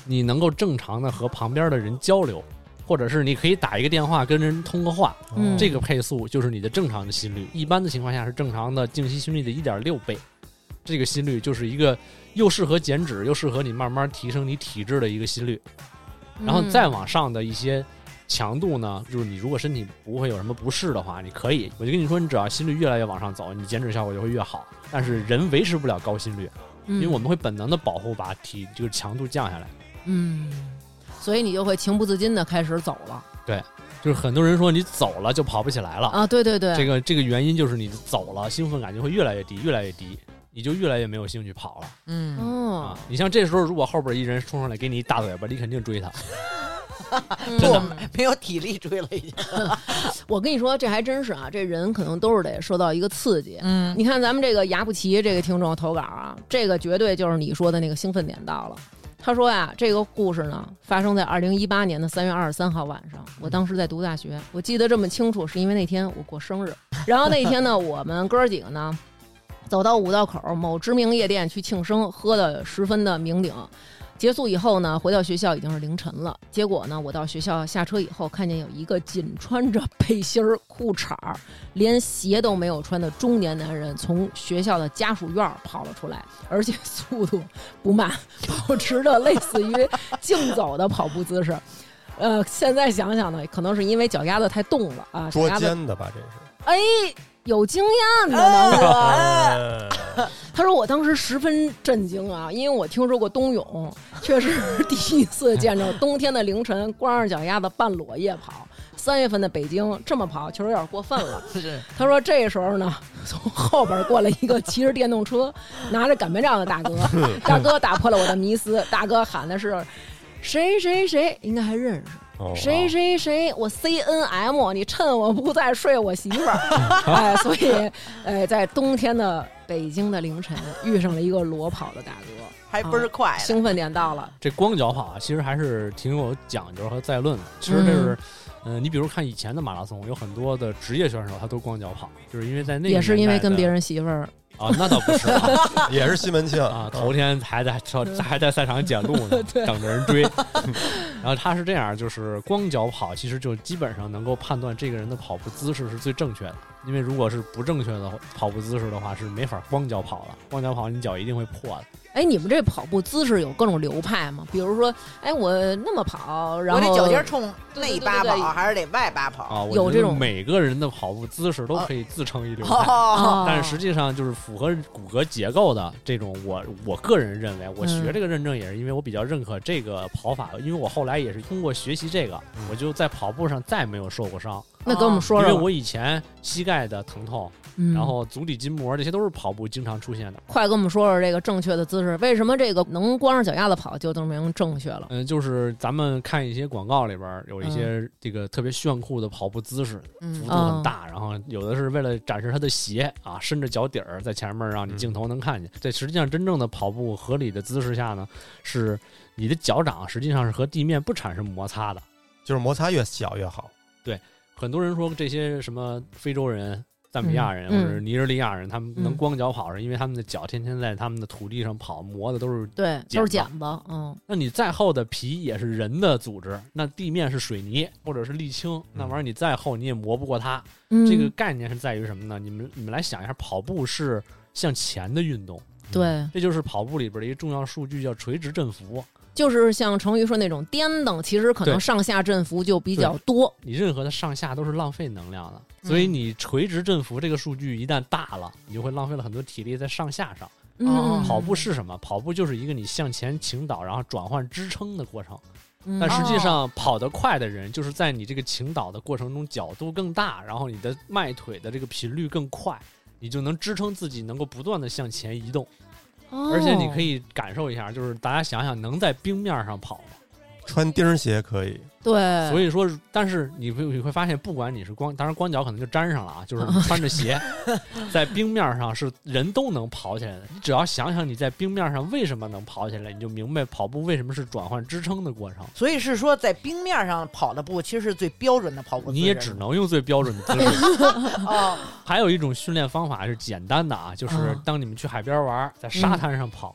你能够正常的和旁边的人交流，或者是你可以打一个电话跟人通个话，这个配速就是你的正常的心率。一般的情况下是正常的静息心率的一点六倍，这个心率就是一个又适合减脂又适合你慢慢提升你体质的一个心率。然后再往上的一些强度呢，就是你如果身体不会有什么不适的话，你可以，我就跟你说，你只要心率越来越往上走，你减脂效果就会越好。但是人维持不了高心率，因为我们会本能的保护把体这个强度降下来。嗯，所以你就会情不自禁的开始走了。对，就是很多人说你走了就跑不起来了啊！对对对，这个这个原因就是你走了，兴奋感就会越来越低，越来越低，你就越来越没有兴趣跑了。嗯哦，你像这时候如果后边一人冲上来给你一大嘴巴，你肯定追他。真的没有体力追了已经。我跟你说，这还真是啊，这人可能都是得受到一个刺激。嗯，你看咱们这个牙不齐这个听众投稿啊，这个绝对就是你说的那个兴奋点到了。他说呀，这个故事呢发生在二零一八年的三月二十三号晚上。我当时在读大学，我记得这么清楚，是因为那天我过生日。然后那天呢，我们哥儿几个呢，走到五道口某知名夜店去庆生，喝的十分的酩酊。结束以后呢，回到学校已经是凌晨了。结果呢，我到学校下车以后，看见有一个仅穿着背心儿、裤衩儿，连鞋都没有穿的中年男人从学校的家属院跑了出来，而且速度不慢，保持着类似于竞走的跑步姿势。呃，现在想想呢，可能是因为脚丫子太冻了啊。捉奸的吧，这是。哎。有经验的呢，他说我当时十分震惊啊，因为我听说过冬泳，确实第一次见着冬天的凌晨光着脚丫子半裸夜跑，三月份的北京这么跑，确实有点过分了。他说这时候呢，从后边过来一个骑着电动车、拿着擀面杖的大哥，大哥打破了我的迷思，大哥喊的是谁谁谁，应该还认识。谁谁谁，我 C N M，你趁我不在睡我媳妇儿，哎，所以，哎，在冬天的北京的凌晨，遇上了一个裸跑的大哥，还倍儿快，兴奋点到了。这光脚跑啊，其实还是挺有讲究和再论的。其实这是，嗯，你比如看以前的马拉松，有很多的职业选手，他都光脚跑，就是因为在那也是因为跟别人媳妇儿。啊，那倒不是，也是西门庆啊。头天还在还在赛场捡路呢，等着人追。然后他是这样，就是光脚跑，其实就基本上能够判断这个人的跑步姿势是最正确的。因为如果是不正确的跑步姿势的话，是没法光脚跑的。光脚跑，你脚一定会破的。哎，你们这跑步姿势有各种流派吗？比如说，哎，我那么跑，然后我这脚尖冲内八跑还是得外八跑啊？有这种每个人的跑步姿势都可以自成一流派，但是实际上就是符合骨骼结构的这种。我我个人认为，我学这个认证也是因为我比较认可这个跑法，因为我后来也是通过学习这个，我就在跑步上再没有受过伤。那跟我们说说，因为我以前膝盖的疼痛。然后足底筋膜这些都是跑步经常出现的。快跟我们说说这个正确的姿势，为什么这个能光着脚丫子跑就证明正确了？嗯，就是咱们看一些广告里边有一些这个特别炫酷的跑步姿势，幅度很大，然后有的是为了展示他的鞋啊，伸着脚底儿在前面让你镜头能看见。在实际上真正的跑步合理的姿势下呢，是你的脚掌实际上是和地面不产生摩擦的，就是摩擦越小越好。对，很多人说这些什么非洲人。赞比亚人或者尼日利亚人，他们能光脚跑，是因为他们的脚天天在他们的土地上跑，磨的都是对，都是茧子。嗯，那你再厚的皮也是人的组织，那地面是水泥或者是沥青，那玩意儿你再厚你也磨不过它。这个概念是在于什么呢？你们你们来想一下，跑步是向前的运动，对，这就是跑步里边的一个重要数据，叫垂直振幅。就是像成瑜说那种颠等，其实可能上下振幅就比较多。你任何的上下都是浪费能量的，所以你垂直振幅这个数据一旦大了，你就会浪费了很多体力在上下上。嗯跑步是什么？跑步就是一个你向前倾倒，然后转换支撑的过程。但实际上，跑得快的人就是在你这个倾倒的过程中角度更大，然后你的迈腿的这个频率更快，你就能支撑自己能够不断的向前移动。而且你可以感受一下，就是大家想想，能在冰面上跑吗？穿钉鞋可以。对，所以说，但是你会你会发现，不管你是光，当然光脚可能就粘上了啊，就是穿着鞋，在冰面上是人都能跑起来的。你只要想想你在冰面上为什么能跑起来，你就明白跑步为什么是转换支撑的过程。所以是说，在冰面上跑的步其实是最标准的跑步。你也只能用最标准的姿势。哦，还有一种训练方法是简单的啊，就是当你们去海边玩，在沙滩上跑。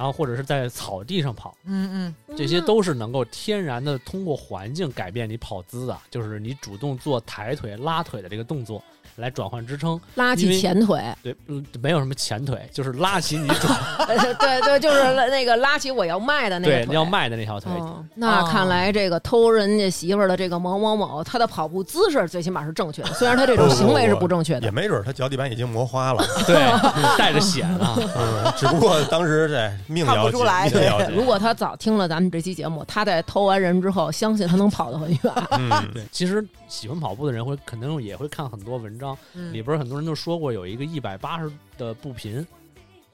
然后或者是在草地上跑，嗯嗯，这些都是能够天然的通过环境改变你跑姿的，就是你主动做抬腿、拉腿的这个动作。来转换支撑，拉起前腿，对，没有什么前腿，就是拉起你转，对对，就是那个拉起我要迈的那个对，要迈的那条腿。那看来这个偷人家媳妇儿的这个某某某，他的跑步姿势最起码是正确的，虽然他这种行为是不正确的，也没准他脚底板已经磨花了，对，带着血呢。嗯，只不过当时这命了解，如果他早听了咱们这期节目，他在偷完人之后，相信他能跑得很远。嗯，对，其实喜欢跑步的人会肯定也会看很多文章。里边很多人都说过有一个一百八十的步频，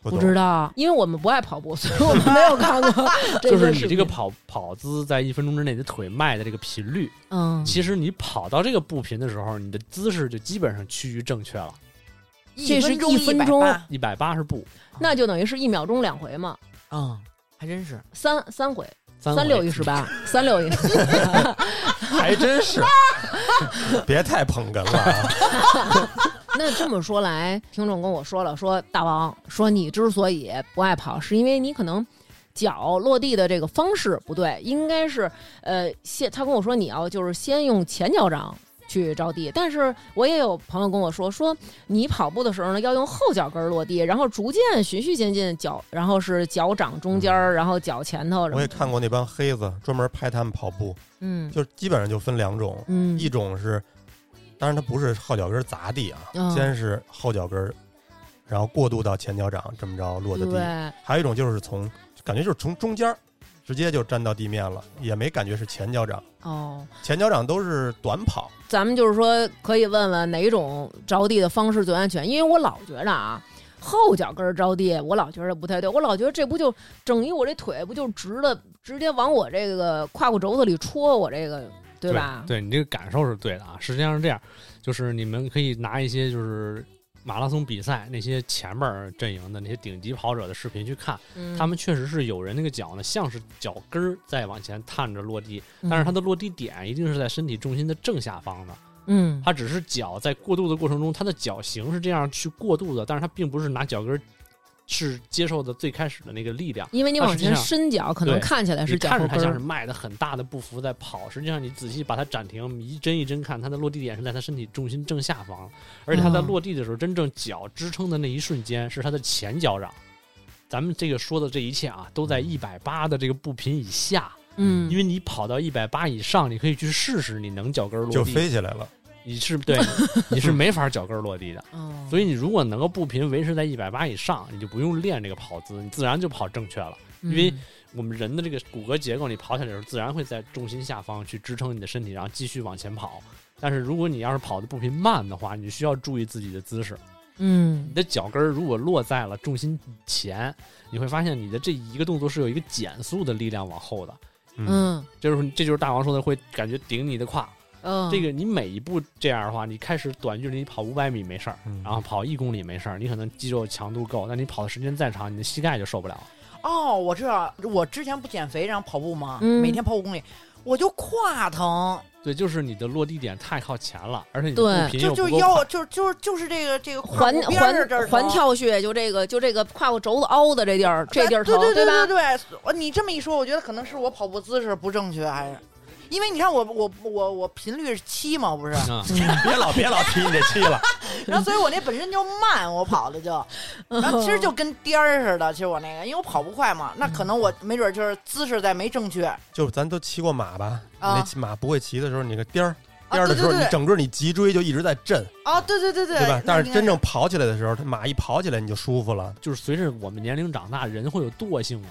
不知道，因为我们不爱跑步，所以我们没有看过。就是你这个跑跑姿在一分钟之内，你的腿迈的这个频率，嗯，其实你跑到这个步频的时候，你的姿势就基本上趋于正确了。这是一分钟一百八十步，那就等于是一秒钟两回嘛。嗯，还真是三三回。三六一十八，三六一，还真是，别太捧哏了啊！那这么说来，听众跟我说了，说大王说你之所以不爱跑，是因为你可能脚落地的这个方式不对，应该是呃先他跟我说你要就是先用前脚掌。去着地，但是我也有朋友跟我说，说你跑步的时候呢，要用后脚跟落地，然后逐渐循序渐进，脚然后是脚掌中间，然后脚前头。我也看过那帮黑子专门拍他们跑步，嗯，就基本上就分两种，嗯，一种是，当然他不是后脚跟砸地啊，先是后脚跟，然后过渡到前脚掌，这么着落的地。还有一种就是从感觉就是从中间直接就粘到地面了，也没感觉是前脚掌。哦，前脚掌都是短跑。咱们就是说，可以问问哪种着地的方式最安全？因为我老觉着啊，后脚跟着地，我老觉着不太对。我老觉得这不就整一我这腿不就直的，直接往我这个胯骨轴子里戳，我这个对吧？对你这个感受是对的啊。实际上是这样，就是你们可以拿一些就是。马拉松比赛那些前边阵营的那些顶级跑者的视频去看，他们确实是有人那个脚呢，像是脚跟儿在往前探着落地，但是它的落地点一定是在身体重心的正下方的。嗯，它只是脚在过渡的过程中，它的脚型是这样去过渡的，但是它并不是拿脚跟儿。是接受的最开始的那个力量，因为你往前伸脚，可能看起来是看着它像是迈的很大的步幅在跑，实际上你仔细把它暂停，一帧一帧看，它的落地点是在它身体重心正下方，而且它在落地的时候，真正脚支撑的那一瞬间是它的前脚掌。咱们这个说的这一切啊，都在一百八的这个步频以下，嗯，因为你跑到一百八以上，你可以去试试，你能脚跟落地就飞起来了。你是对，你是没法脚跟落地的，所以你如果能够步频维持在一百八以上，你就不用练这个跑姿，你自然就跑正确了。因为我们人的这个骨骼结构，你跑起来的时候，自然会在重心下方去支撑你的身体，然后继续往前跑。但是如果你要是跑的步频慢的话，你需要注意自己的姿势。嗯，你的脚跟如果落在了重心前，你会发现你的这一个动作是有一个减速的力量往后的。嗯，就是这就是大王说的，会感觉顶你的胯。嗯，这个你每一步这样的话，你开始短距离跑五百米没事儿，然后跑一公里没事儿，你可能肌肉强度够，那你跑的时间再长，你的膝盖就受不了。哦，我知道，我之前不减肥然后跑步吗？每天跑五公里，我就胯疼。对，就是你的落地点太靠前了，而且你的步频就就腰，就就就是这个这个环环环跳穴，就这个就这个胯骨轴子凹的这地儿，这地儿疼，对对对对对，你这么一说，我觉得可能是我跑步姿势不正确，还是。因为你看我我我我频率是七嘛，不是？别老别老提你这七了。然后所以我那本身就慢，我跑的就，然后其实就跟颠儿似的。其实我那个，因为我跑不快嘛，那可能我没准就是姿势在没正确。就是咱都骑过马吧？那马不会骑的时候，你个颠儿颠儿的时候，你整个你脊椎就一直在震。啊，对对对对，对吧？但是真正跑起来的时候，它马一跑起来你就舒服了。就是随着我们年龄长大，人会有惰性嘛。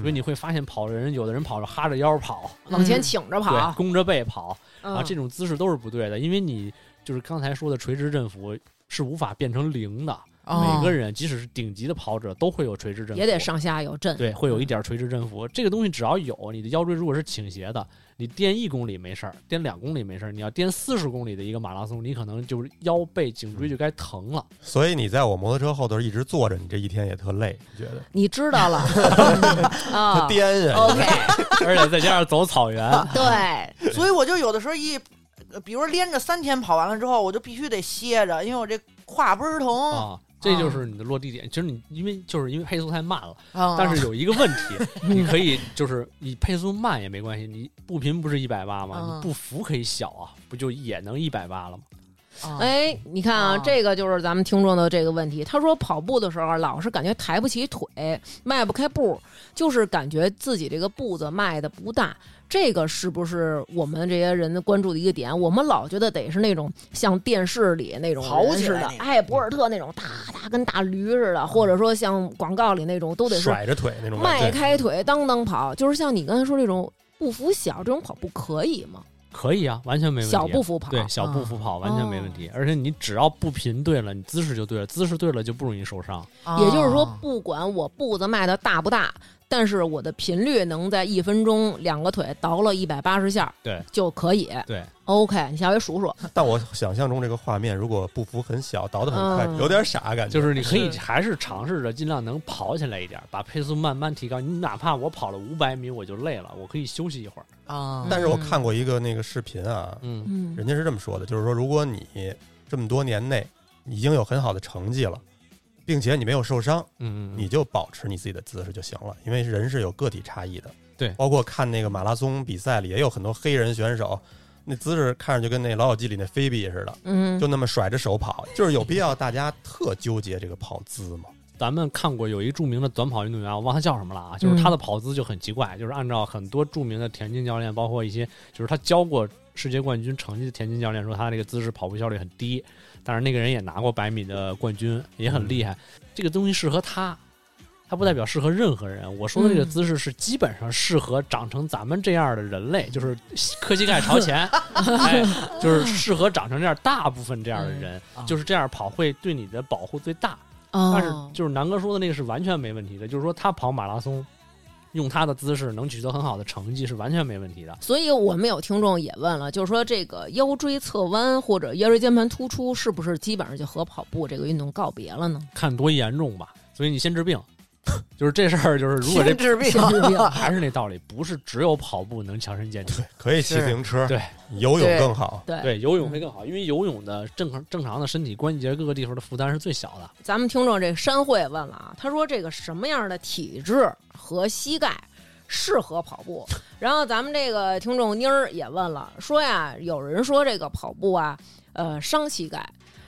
所以你会发现，跑的人有的人跑着哈着腰跑，往前倾着跑，弓着背跑啊，这种姿势都是不对的。因为你就是刚才说的垂直振幅是无法变成零的。每个人即使是顶级的跑者都会有垂直振幅，也得上下有振。对，会有一点垂直振幅。这个东西只要有，你的腰椎如果是倾斜的。你颠一公里没事儿，颠两公里没事儿。你要颠四十公里的一个马拉松，你可能就是腰背颈椎就该疼了。所以你在我摩托车后头一直坐着，你这一天也特累，你觉得？你知道了 啊，颠呀，OK，而且再加上走草原，对，所以我就有的时候一，比如连着三天跑完了之后，我就必须得歇着，因为我这胯倍儿疼啊。这就是你的落地点。其实你因为就是因为配速太慢了，但是有一个问题，你可以就是你配速慢也没关系，你步频不是一百八吗？你步幅可以小啊，不就也能一百八了吗？哎，你看啊，这个就是咱们听众的这个问题。他说跑步的时候老是感觉抬不起腿，迈不开步，就是感觉自己这个步子迈的不大。这个是不是我们这些人关注的一个点？我们老觉得得是那种像电视里那种人似的，哎，博尔特那种，大大跟大驴似的，或者说像广告里那种，都得是甩着腿那种，迈开腿当当跑。就是像你刚才说这种步幅小这种跑步可以吗？可以啊，完全没问题。小步幅跑，对，小步幅跑完全没问题。而且你只要步频对了，你姿势就对了，姿势对了就不容易受伤。也就是说，不管我步子迈的大不大。但是我的频率能在一分钟两个腿倒了一百八十下，对，就可以。对，OK，你下回数数。但我想象中这个画面，如果步幅很小，倒的很快，有点傻感觉。就是你可以还是尝试着尽量能跑起来一点，把配速慢慢提高。你哪怕我跑了五百米我就累了，我可以休息一会儿啊。但是我看过一个那个视频啊，嗯，人家是这么说的，就是说如果你这么多年内已经有很好的成绩了。并且你没有受伤，嗯你就保持你自己的姿势就行了，因为人是有个体差异的。对，包括看那个马拉松比赛里也有很多黑人选手，那姿势看着就跟那《老友记》里那菲比似的，嗯，就那么甩着手跑，就是有必要大家特纠结这个跑姿吗？咱们看过有一著名的短跑运动员，我忘他叫什么了啊，就是他的跑姿就很奇怪，就是按照很多著名的田径教练，包括一些就是他教过世界冠军成绩的田径教练说，他这个姿势跑步效率很低。但是那个人也拿过百米的冠军，也很厉害。这个东西适合他，他不代表适合任何人。我说的这个姿势是基本上适合长成咱们这样的人类，就是磕膝盖朝前，哎，就是适合长成这样大部分这样的人，就是这样跑会对你的保护最大。但是就是南哥说的那个是完全没问题的，就是说他跑马拉松。用他的姿势能取得很好的成绩是完全没问题的。所以我们有听众也问了，就是说这个腰椎侧弯或者腰椎间盘突出是不是基本上就和跑步这个运动告别了呢？看多严重吧。所以你先治病。就是这事儿，就是如果这治病，还是那道理，不是只有跑步能强身健体，可以骑自行车，对，游泳更好，对，游泳会更好，因为游泳的正常正常的身体关节各个地方的负担是最小的。咱们听众这山慧问了啊，他说这个什么样的体质和膝盖适合跑步？然后咱们这个听众妮儿也问了，说呀，有人说这个跑步啊，呃，伤膝盖。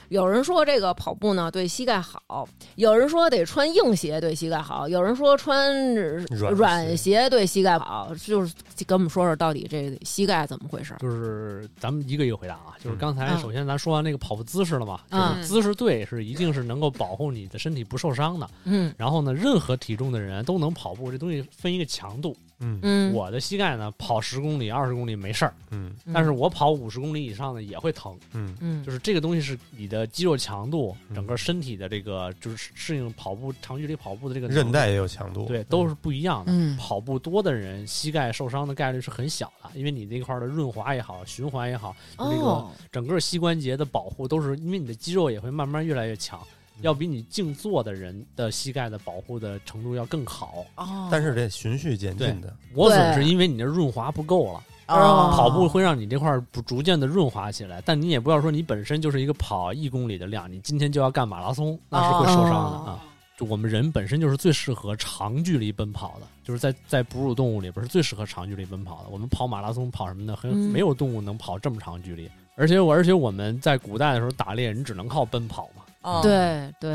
有人说这个跑步呢对膝盖好，有人说得穿硬鞋对膝盖好，有人说穿软鞋对膝盖好，就是跟我们说说到底这膝盖怎么回事？就是咱们一个一个回答啊，就是刚才首先咱说完那个跑步姿势了嘛，就是姿势对是一定是能够保护你的身体不受伤的，嗯，然后呢，任何体重的人都能跑步，这东西分一个强度。嗯。嗯，我的膝盖呢，跑十公里、二十公里没事儿，嗯，但是我跑五十公里以上呢也会疼，嗯。嗯，就是这个东西是你的肌肉强度，整个身体的这个就是适应跑步长距离跑步的这个韧带也有强度，对，都是不一样的。嗯，跑步多的人膝盖受伤的概率是很小的，因为你那块的润滑也好，循环也好，那个整个膝关节的保护都是因为你的肌肉也会慢慢越来越强。要比你静坐的人的膝盖的保护的程度要更好，但是得循序渐进的。磨损是因为你的润滑不够了，跑步会让你这块不逐渐的润滑起来。但你也不要说你本身就是一个跑一公里的量，你今天就要干马拉松，那是会受伤的啊。就我们人本身就是最适合长距离奔跑的，就是在在哺乳动物里边是最适合长距离奔跑的。我们跑马拉松跑什么的，很没有动物能跑这么长距离。而且我而且我们在古代的时候打猎，你只能靠奔跑嘛。对对，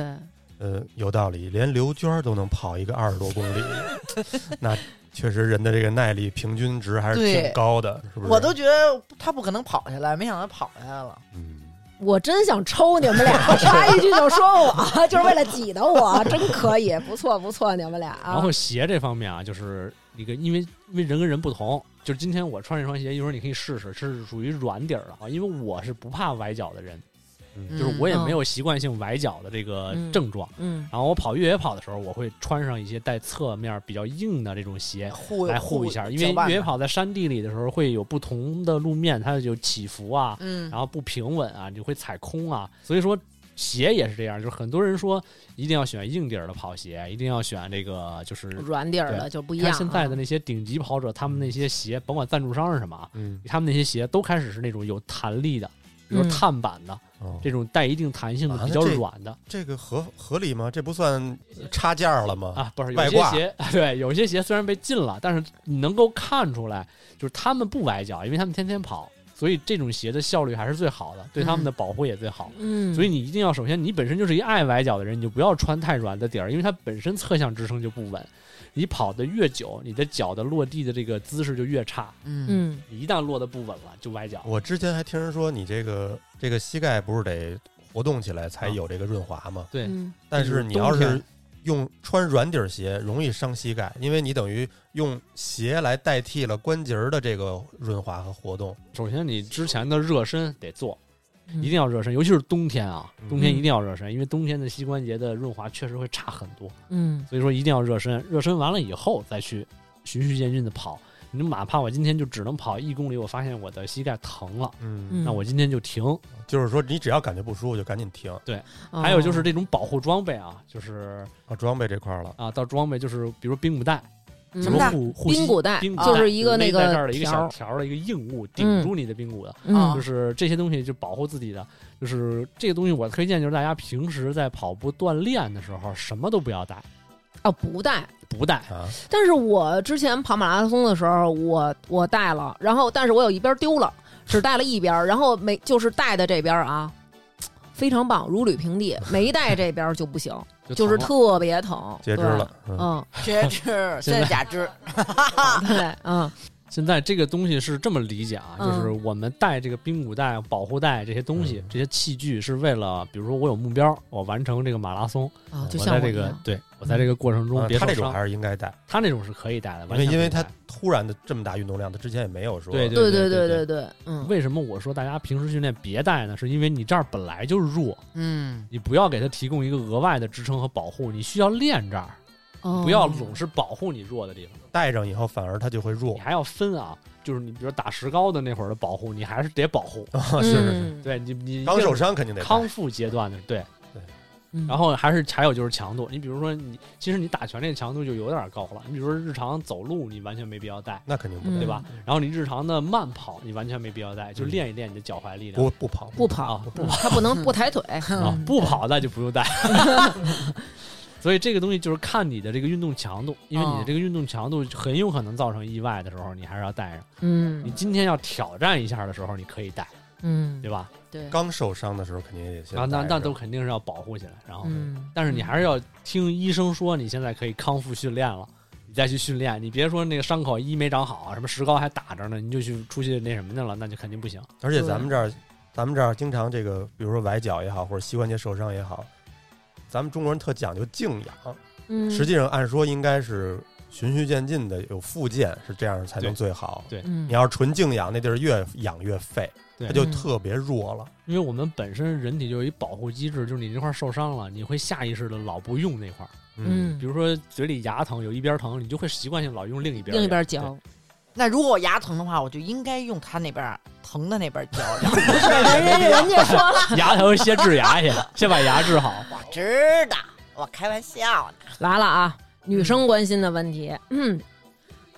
呃，有道理，连刘娟都能跑一个二十多公里，那确实人的这个耐力平均值还是挺高的，是不是？我都觉得他不可能跑下来，没想到跑下来了。嗯，我真想抽你们俩，插一句就说我，就是为了挤得我，真可以，不错不错，你们俩。然后鞋这方面啊，就是一个，因为因为人跟人不同，就是今天我穿这双鞋，一会儿你可以试试，是属于软底儿的啊，因为我是不怕崴脚的人。就是我也没有习惯性崴脚的这个症状，嗯，然后我跑越野跑的时候，我会穿上一些带侧面比较硬的这种鞋来护一下，因为越野跑在山地里的时候会有不同的路面，它有起伏啊，嗯，然后不平稳啊，你会踩空啊，所以说鞋也是这样，就是很多人说一定要选硬底儿的跑鞋，一定要选这个就是软底儿的就不一样。现在的那些顶级跑者，他们那些鞋，甭管赞助商是什么，嗯，他们那些鞋都开始是那种有弹力的。比如碳板的，这种带一定弹性的、比较软的，这个合合理吗？这不算差价了吗？啊，不是，有些鞋 对，有些鞋虽然被禁了，但是你能够看出来，就是他们不崴脚，因为他们天天跑，所以这种鞋的效率还是最好的，对他们的保护也最好。嗯，所以你一定要首先，你本身就是一爱崴脚的人，你就不要穿太软的底儿，因为它本身侧向支撑就不稳。你跑的越久，你的脚的落地的这个姿势就越差。嗯，你一旦落的不稳了，就崴脚。我之前还听人说，你这个这个膝盖不是得活动起来才有这个润滑吗？对。但是你要是用穿软底鞋，容易伤膝盖，因为你等于用鞋来代替了关节的这个润滑和活动。首先，你之前的热身得做。一定要热身，尤其是冬天啊，冬天一定要热身，因为冬天的膝关节的润滑确实会差很多。嗯，所以说一定要热身，热身完了以后再去循序渐进的跑。你哪怕我今天就只能跑一公里，我发现我的膝盖疼了，嗯，那我今天就停。就是说，你只要感觉不舒服就赶紧停。对，还有就是这种保护装备啊，就是啊，装备这块了啊，到装备就是比如冰鼓带。什么护护髌骨带，就是一个那个这儿的一个小条的一个硬物顶住你的髌骨的，就是这些东西就保护自己的。就是这个东西我推荐，就是大家平时在跑步锻炼的时候什么都不要带，哦，不带，不带啊。但是我之前跑马拉松的时候，我我带了，然后但是我有一边丢了，只带了一边，然后没就是带的这边啊。非常棒，如履平地。没带这边就不行，就是特别疼。截肢了，嗯，截肢，现在假肢。对，嗯。现在这个东西是这么理解啊，就是我们带这个髌骨带、保护带这些东西、这些器具，是为了，比如说我有目标，我完成这个马拉松啊，就像这个，对我在这个过程中。他那种还是应该带，他那种是可以带的，因为因为他突然的这么大运动量，他之前也没有说。对对对对对对，嗯。为什么我说大家平时训练别带呢？是因为你这儿本来就弱，嗯，你不要给他提供一个额外的支撑和保护，你需要练这儿。不要总是保护你弱的地方，带上以后反而它就会弱。你还要分啊，就是你比如打石膏的那会儿的保护，你还是得保护。是是是，对你你刚受伤肯定得康复阶段的，对对。然后还是还有就是强度，你比如说你其实你打拳这强度就有点高了。你比如说日常走路，你完全没必要带，那肯定不对吧？然后你日常的慢跑，你完全没必要带，就练一练你的脚踝力量。不不跑不跑不跑，他不能不抬腿啊，不跑那就不用带。所以这个东西就是看你的这个运动强度，因为你的这个运动强度很有可能造成意外的时候，你还是要带上。嗯，你今天要挑战一下的时候，你可以带，嗯，对吧？对。刚受伤的时候肯定也得先。啊，那那都肯定是要保护起来，然后，但是你还是要听医生说你现在可以康复训练了，你再去训练。你别说那个伤口一没长好，什么石膏还打着呢，你就去出去那什么去了，那就肯定不行。而且咱们这儿，咱们这儿经常这个，比如说崴脚也好，或者膝关节受伤也好，咱们中国人特讲究静养。实际上，按说应该是循序渐进的，有复健是这样才能最好。对，你要是纯静养，那地儿越养越废，它就特别弱了。因为我们本身人体就有一保护机制，就是你这块受伤了，你会下意识的老不用那块儿。嗯，比如说嘴里牙疼，有一边疼，你就会习惯性老用另一边。另一边嚼。那如果我牙疼的话，我就应该用他那边疼的那边嚼。人家人家说牙疼先治牙去，先把牙治好。我知道。我开玩笑呢，来了啊！女生关心的问题，嗯，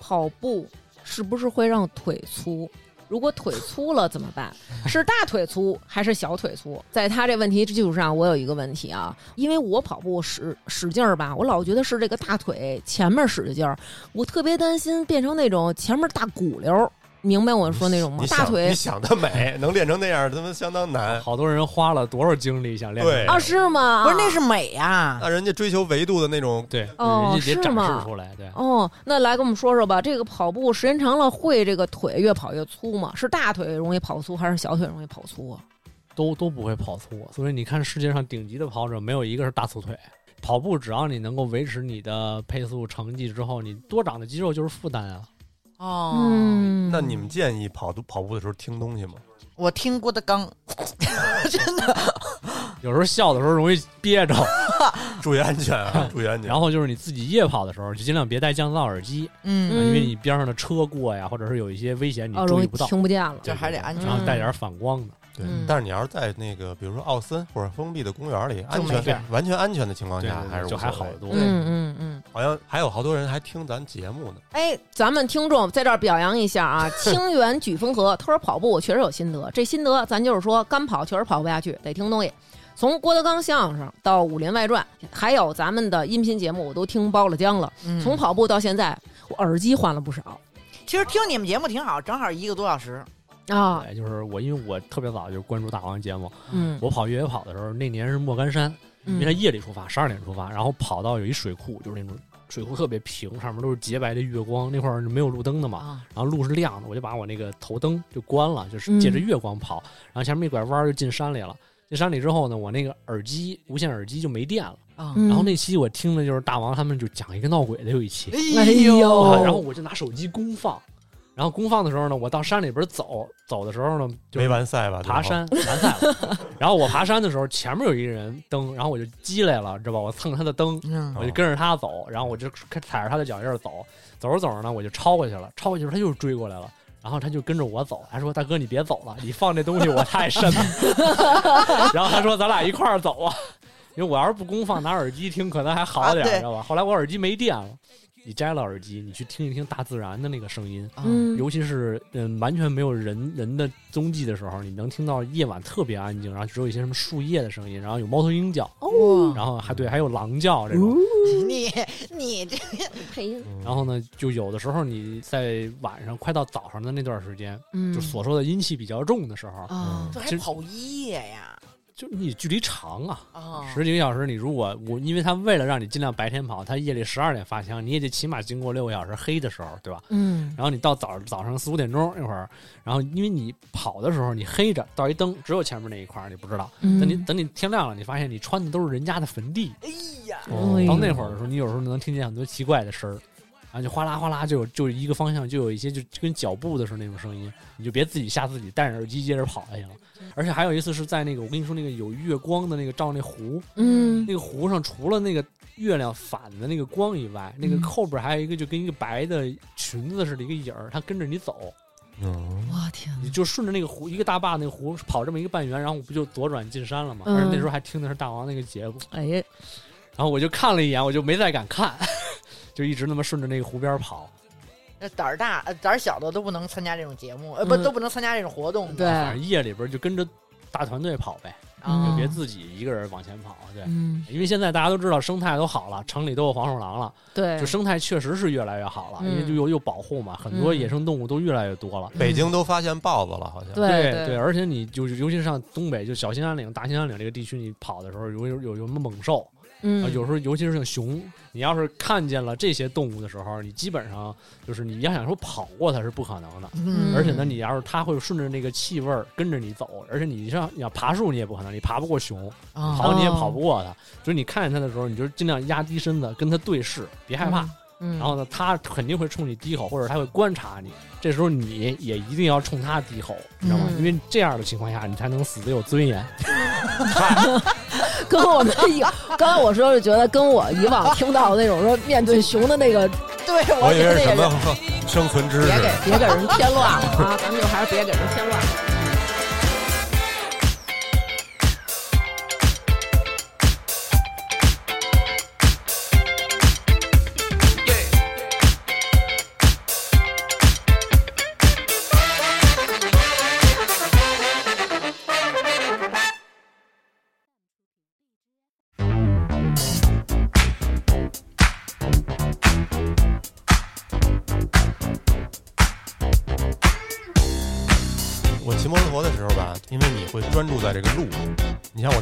跑步是不是会让腿粗？如果腿粗了怎么办？是大腿粗还是小腿粗？在他这问题基础上，我有一个问题啊，因为我跑步使使劲儿吧，我老觉得是这个大腿前面使的劲儿，我特别担心变成那种前面大骨溜。明白我说那种吗？大腿，你想的美，能练成那样，他妈相当难。好多人花了多少精力想练？对啊，是吗？不是，那是美呀。那人家追求维度的那种，对，哦，是吗？出来，对。哦，那来跟我们说说吧，这个跑步时间长了会这个腿越跑越粗吗？是大腿容易跑粗，还是小腿容易跑粗啊？都都不会跑粗，所以你看世界上顶级的跑者，没有一个是大粗腿。跑步只要你能够维持你的配速成绩之后，你多长的肌肉就是负担啊。哦，那你们建议跑跑步的时候听东西吗？我听郭德纲，真的。有时候笑的时候容易憋着，注意安全啊，注意安全。然后就是你自己夜跑的时候，就尽量别戴降噪耳机，嗯，因为你边上的车过呀，或者是有一些危险，你注意不到，听不见了，就还得安全。然后带点反光的。对，但是你要是在那个，比如说奥森或者封闭的公园里，安全完全安全的情况下，还是就还好多。嗯嗯嗯，好像还有好多人还听咱节目呢。哎，咱们听众在这儿表扬一下啊！清源举风河，他说跑步我确实有心得，这心得咱就是说干跑确实跑不下去，得听东西。从郭德纲相声到《武林外传》，还有咱们的音频节目，我都听包了浆了。从跑步到现在，我耳机换了不少。其实听你们节目挺好，正好一个多小时。啊，就是我，因为我特别早就关注大王节目。嗯，我跑越野跑的时候，那年是莫干山，因为他夜里出发，十二点出发，然后跑到有一水库，就是那种水库特别平，上面都是洁白的月光，那块儿没有路灯的嘛，然后路是亮的，我就把我那个头灯就关了，就是借着月光跑，然后前面一拐弯就进山里了。进山里之后呢，我那个耳机无线耳机就没电了。然后那期我听的就是大王他们就讲一个闹鬼的有一期，哎呦，然后我就拿手机公放。然后公放的时候呢，我到山里边走，走的时候呢，就没完赛吧？爬山完赛了。然后我爬山的时候，前面有一个人蹬，然后我就激来了，知道吧？我蹭他的蹬，我就跟着他走，然后我就踩着他的脚印走，走着走着呢，我就超过去了，超过去他又追过来了，然后他就跟着我走，他说：“大哥，你别走了，你放这东西我太深了。”然后他说：“咱俩一块儿走啊，因为我要是不公放，拿耳机听可能还好点，知道吧？后来我耳机没电了。你摘了耳机，你去听一听大自然的那个声音，嗯，尤其是嗯完全没有人人的踪迹的时候，你能听到夜晚特别安静，然后只有一些什么树叶的声音，然后有猫头鹰叫，哦，然后还对，还有狼叫这种。你你这配音。然后呢，就有的时候你在晚上快到早上的那段时间，嗯，就所说的阴气比较重的时候，啊，这还跑夜呀。就你距离长啊，十几个小时，你如果我，因为他为了让你尽量白天跑，他夜里十二点发枪，你也得起码经过六个小时黑的时候，对吧？嗯。然后你到早早上四五点钟那会儿，然后因为你跑的时候你黑着，到一灯只有前面那一块你不知道。等你等你天亮了，你发现你穿的都是人家的坟地。哎呀！到那会儿的时候，你有时候能听见很多奇怪的声儿。然后就哗啦哗啦，就有就一个方向，就有一些就跟脚步的时候那种声音，你就别自己吓自己，戴着耳机接着跑就行了。而且还有一次是在那个我跟你说那个有月光的那个照那湖，嗯，那个湖上除了那个月亮反的那个光以外，那个后边还有一个就跟一个白的裙子似的一个影儿，它跟着你走。嗯，我天！你就顺着那个湖一个大坝那个湖跑这么一个半圆，然后我不就左转进山了吗？而且那时候还听的是大王那个节目，哎，然后我就看了一眼，我就没再敢看，就一直那么顺着那个湖边跑。那胆儿大、胆儿小的都不能参加这种节目，呃，不都不能参加这种活动。对，反正夜里边就跟着大团队跑呗，就别自己一个人往前跑。对，因为现在大家都知道生态都好了，城里都有黄鼠狼了。对，就生态确实是越来越好了，因为就又又保护嘛，很多野生动物都越来越多了。北京都发现豹子了，好像。对对，而且你就尤其是像东北，就小兴安岭、大兴安岭这个地区，你跑的时候有有有有什么猛兽？嗯，有时候尤其是像熊，你要是看见了这些动物的时候，你基本上就是你要想说跑过它是不可能的。嗯，而且呢，你要是它会顺着那个气味跟着你走，而且你像你要爬树，你也不可能，你爬不过熊，跑你也跑不过它。就是你看见它的时候，你就尽量压低身子跟它对视，别害怕。嗯，然后呢，他肯定会冲你低吼，或者他会观察你。这时候你也一定要冲他低吼，你知道吗？因为这样的情况下，你才能死得有尊严。跟我们以刚才我说是觉得跟我以往听到的那种说面对熊的那个，对我以为是什么生存知识，别给别给人添乱了啊！咱们就还是别给人添乱。专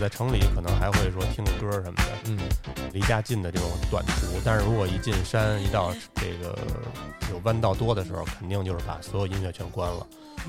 在城里，可能还会说听个歌什么的，嗯，离家近的这种短途。但是如果一进山，一到这个有弯道多的时候，肯定就是把所有音乐全关了。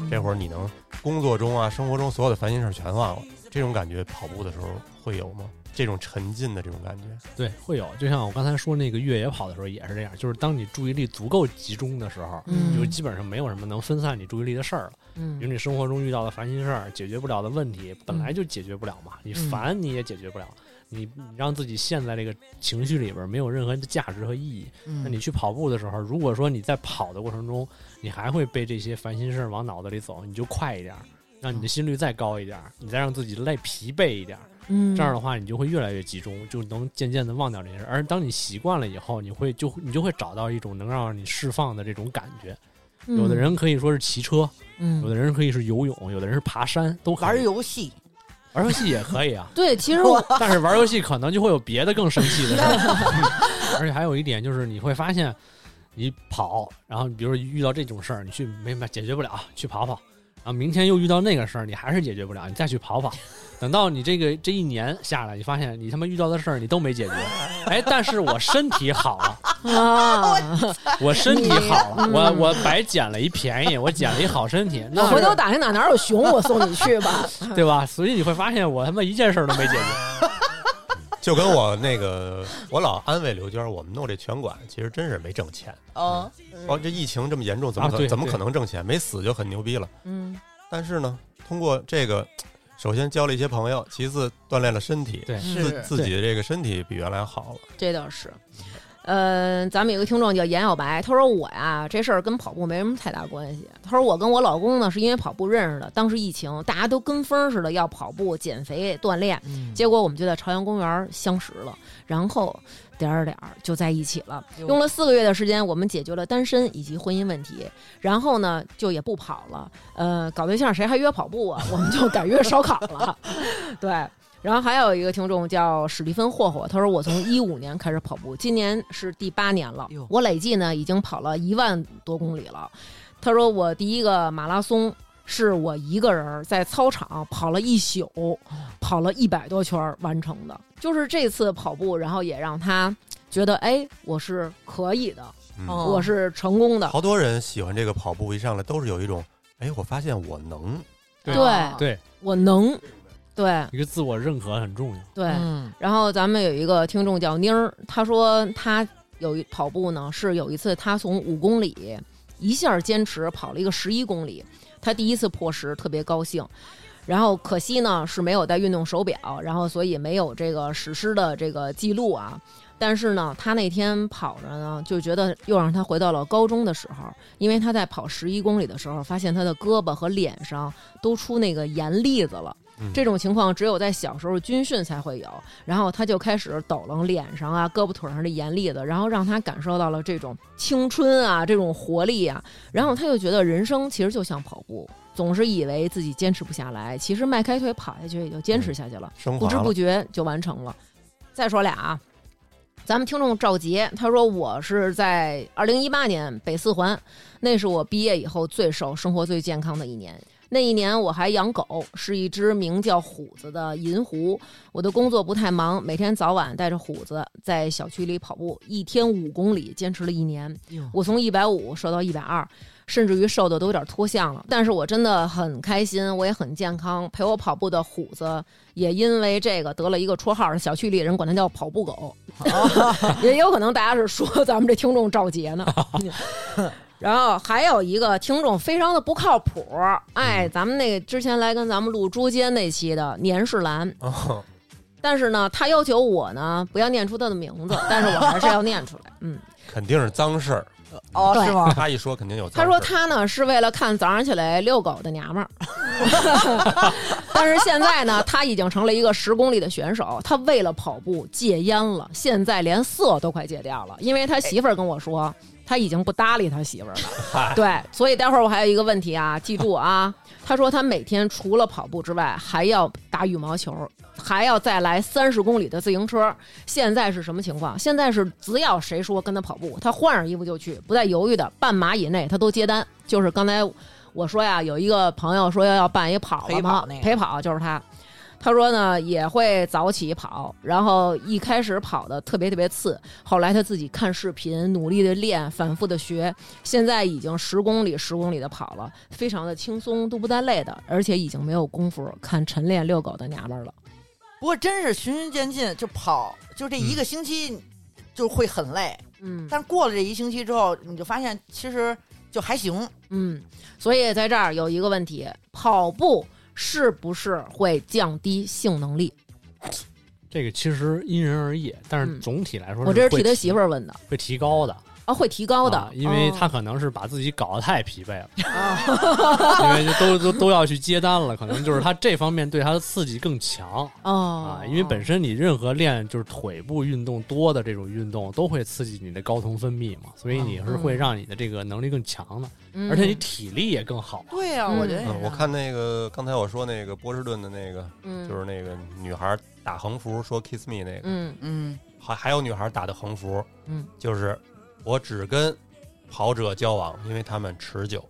这会儿你能工作中啊、生活中所有的烦心事全忘了，这种感觉跑步的时候会有吗？这种沉浸的这种感觉，对，会有。就像我刚才说那个越野跑的时候也是这样，就是当你注意力足够集中的时候，就基本上没有什么能分散你注意力的事儿了。嗯，因为你生活中遇到的烦心事儿、解决不了的问题，本来就解决不了嘛。你烦你也解决不了，你你让自己陷在这个情绪里边，没有任何的价值和意义。那你去跑步的时候，如果说你在跑的过程中，你还会被这些烦心事儿往脑子里走，你就快一点，让你的心率再高一点，你再让自己累疲惫一点。嗯，这样的话，你就会越来越集中，就能渐渐的忘掉这些事。而当你习惯了以后，你会就你就会找到一种能让你释放的这种感觉。有的人可以说是骑车，嗯，有的人可以是游泳，有的人是爬山，都玩游戏，玩游戏也可以啊。对，其实我，但是玩游戏可能就会有别的更生气的事儿。而且还有一点就是，你会发现，你跑，然后比如说遇到这种事儿，你去没解决不了，去跑跑。然后明天又遇到那个事儿，你还是解决不了，你再去跑跑。等到你这个这一年下来，你发现你他妈遇到的事儿你都没解决，哎，但是我身体好了 啊，我身体好了，我我白捡了一便宜，我捡了一好身体。那回头打听哪哪有熊，我送你去吧，对吧？所以你会发现我他妈一件事儿都没解决。就跟我那个，我老安慰刘娟，我们弄这拳馆其实真是没挣钱。哦，哦，这疫情这么严重，怎么可怎么可能挣钱？没死就很牛逼了。嗯，但是呢，通过这个。首先交了一些朋友，其次锻炼了身体，对自自己的这个身体比原来好了。这倒是，呃，咱们有个听众叫严小白，他说我呀这事儿跟跑步没什么太大关系。他说我跟我老公呢是因为跑步认识的，当时疫情大家都跟风似的要跑步、减肥、锻炼，结果我们就在朝阳公园相识了，然后。点儿点儿就在一起了，用了四个月的时间，我们解决了单身以及婚姻问题，然后呢，就也不跑了。呃，搞对象谁还约跑步啊？我们就改约烧烤了。对，然后还有一个听众叫史蒂芬霍霍，他说我从 一五年开始跑步，今年是第八年了，我累计呢已经跑了一万多公里了。他说我第一个马拉松是我一个人在操场跑了一宿，跑了一百多圈完成的。就是这次跑步，然后也让他觉得，哎，我是可以的，我是成功的。好多人喜欢这个跑步，一上来都是有一种，哎，我发现我能，对。对，我能，对，一个自我认可很重要。对，然后咱们有一个听众叫妮儿，他说她有一跑步呢，是有一次她从五公里一下坚持跑了一个十一公里。她第一次破十，特别高兴，然后可惜呢是没有带运动手表，然后所以没有这个史诗的这个记录啊。但是呢，他那天跑着呢，就觉得又让他回到了高中的时候，因为他在跑十一公里的时候，发现他的胳膊和脸上都出那个盐粒子了。这种情况只有在小时候军训才会有，然后他就开始抖楞脸上啊、胳膊腿上的盐粒子，然后让他感受到了这种青春啊、这种活力啊，然后他就觉得人生其实就像跑步，总是以为自己坚持不下来，其实迈开腿跑下去也就坚持下去了，不知不觉就完成了。再说俩，啊咱们听众赵杰他说我是在二零一八年北四环，那是我毕业以后最瘦、生活最健康的一年。那一年我还养狗，是一只名叫虎子的银狐。我的工作不太忙，每天早晚带着虎子在小区里跑步，一天五公里，坚持了一年。我从一百五瘦到一百二，甚至于瘦的都有点脱相了。但是我真的很开心，我也很健康。陪我跑步的虎子也因为这个得了一个绰号，小区里人管他叫“跑步狗”。也有可能大家是说咱们这听众赵杰呢。然后还有一个听众非常的不靠谱，哎，咱们那个之前来跟咱们录捉奸那期的年世兰，但是呢，他要求我呢不要念出他的名字，但是我还是要念出来，嗯，肯定是脏事儿，哦，是吗？他一说肯定有。他说他呢是为了看早上起来遛狗的娘们儿，但是现在呢他已经成了一个十公里的选手，他为了跑步戒烟了，现在连色都快戒掉了，因为他媳妇儿跟我说。他已经不搭理他媳妇儿了，对，所以待会儿我还有一个问题啊，记住啊，他说他每天除了跑步之外，还要打羽毛球，还要再来三十公里的自行车。现在是什么情况？现在是只要谁说跟他跑步，他换上衣服就去，不带犹豫的，半马以内他都接单。就是刚才我说呀，有一个朋友说要要办一跑陪跑，陪跑就是他。他说呢，也会早起跑，然后一开始跑的特别特别次，后来他自己看视频，努力的练，反复的学，现在已经十公里十公里的跑了，非常的轻松，都不带累的，而且已经没有功夫看晨练遛狗的娘们了。不过真是循序渐进，就跑，就这一个星期就会很累，嗯，但过了这一星期之后，你就发现其实就还行，嗯，所以在这儿有一个问题，跑步。是不是会降低性能力？这个其实因人而异，但是总体来说，我这是替他媳妇儿问的，会提高的。啊，会提高的，因为他可能是把自己搞得太疲惫了，因为都都都要去接单了，可能就是他这方面对他的刺激更强啊。因为本身你任何练就是腿部运动多的这种运动，都会刺激你的睾酮分泌嘛，所以你是会让你的这个能力更强的，而且你体力也更好。对呀，我觉得。我看那个刚才我说那个波士顿的那个，就是那个女孩打横幅说 “kiss me” 那个，嗯嗯，还还有女孩打的横幅，嗯，就是。我只跟跑者交往，因为他们持久。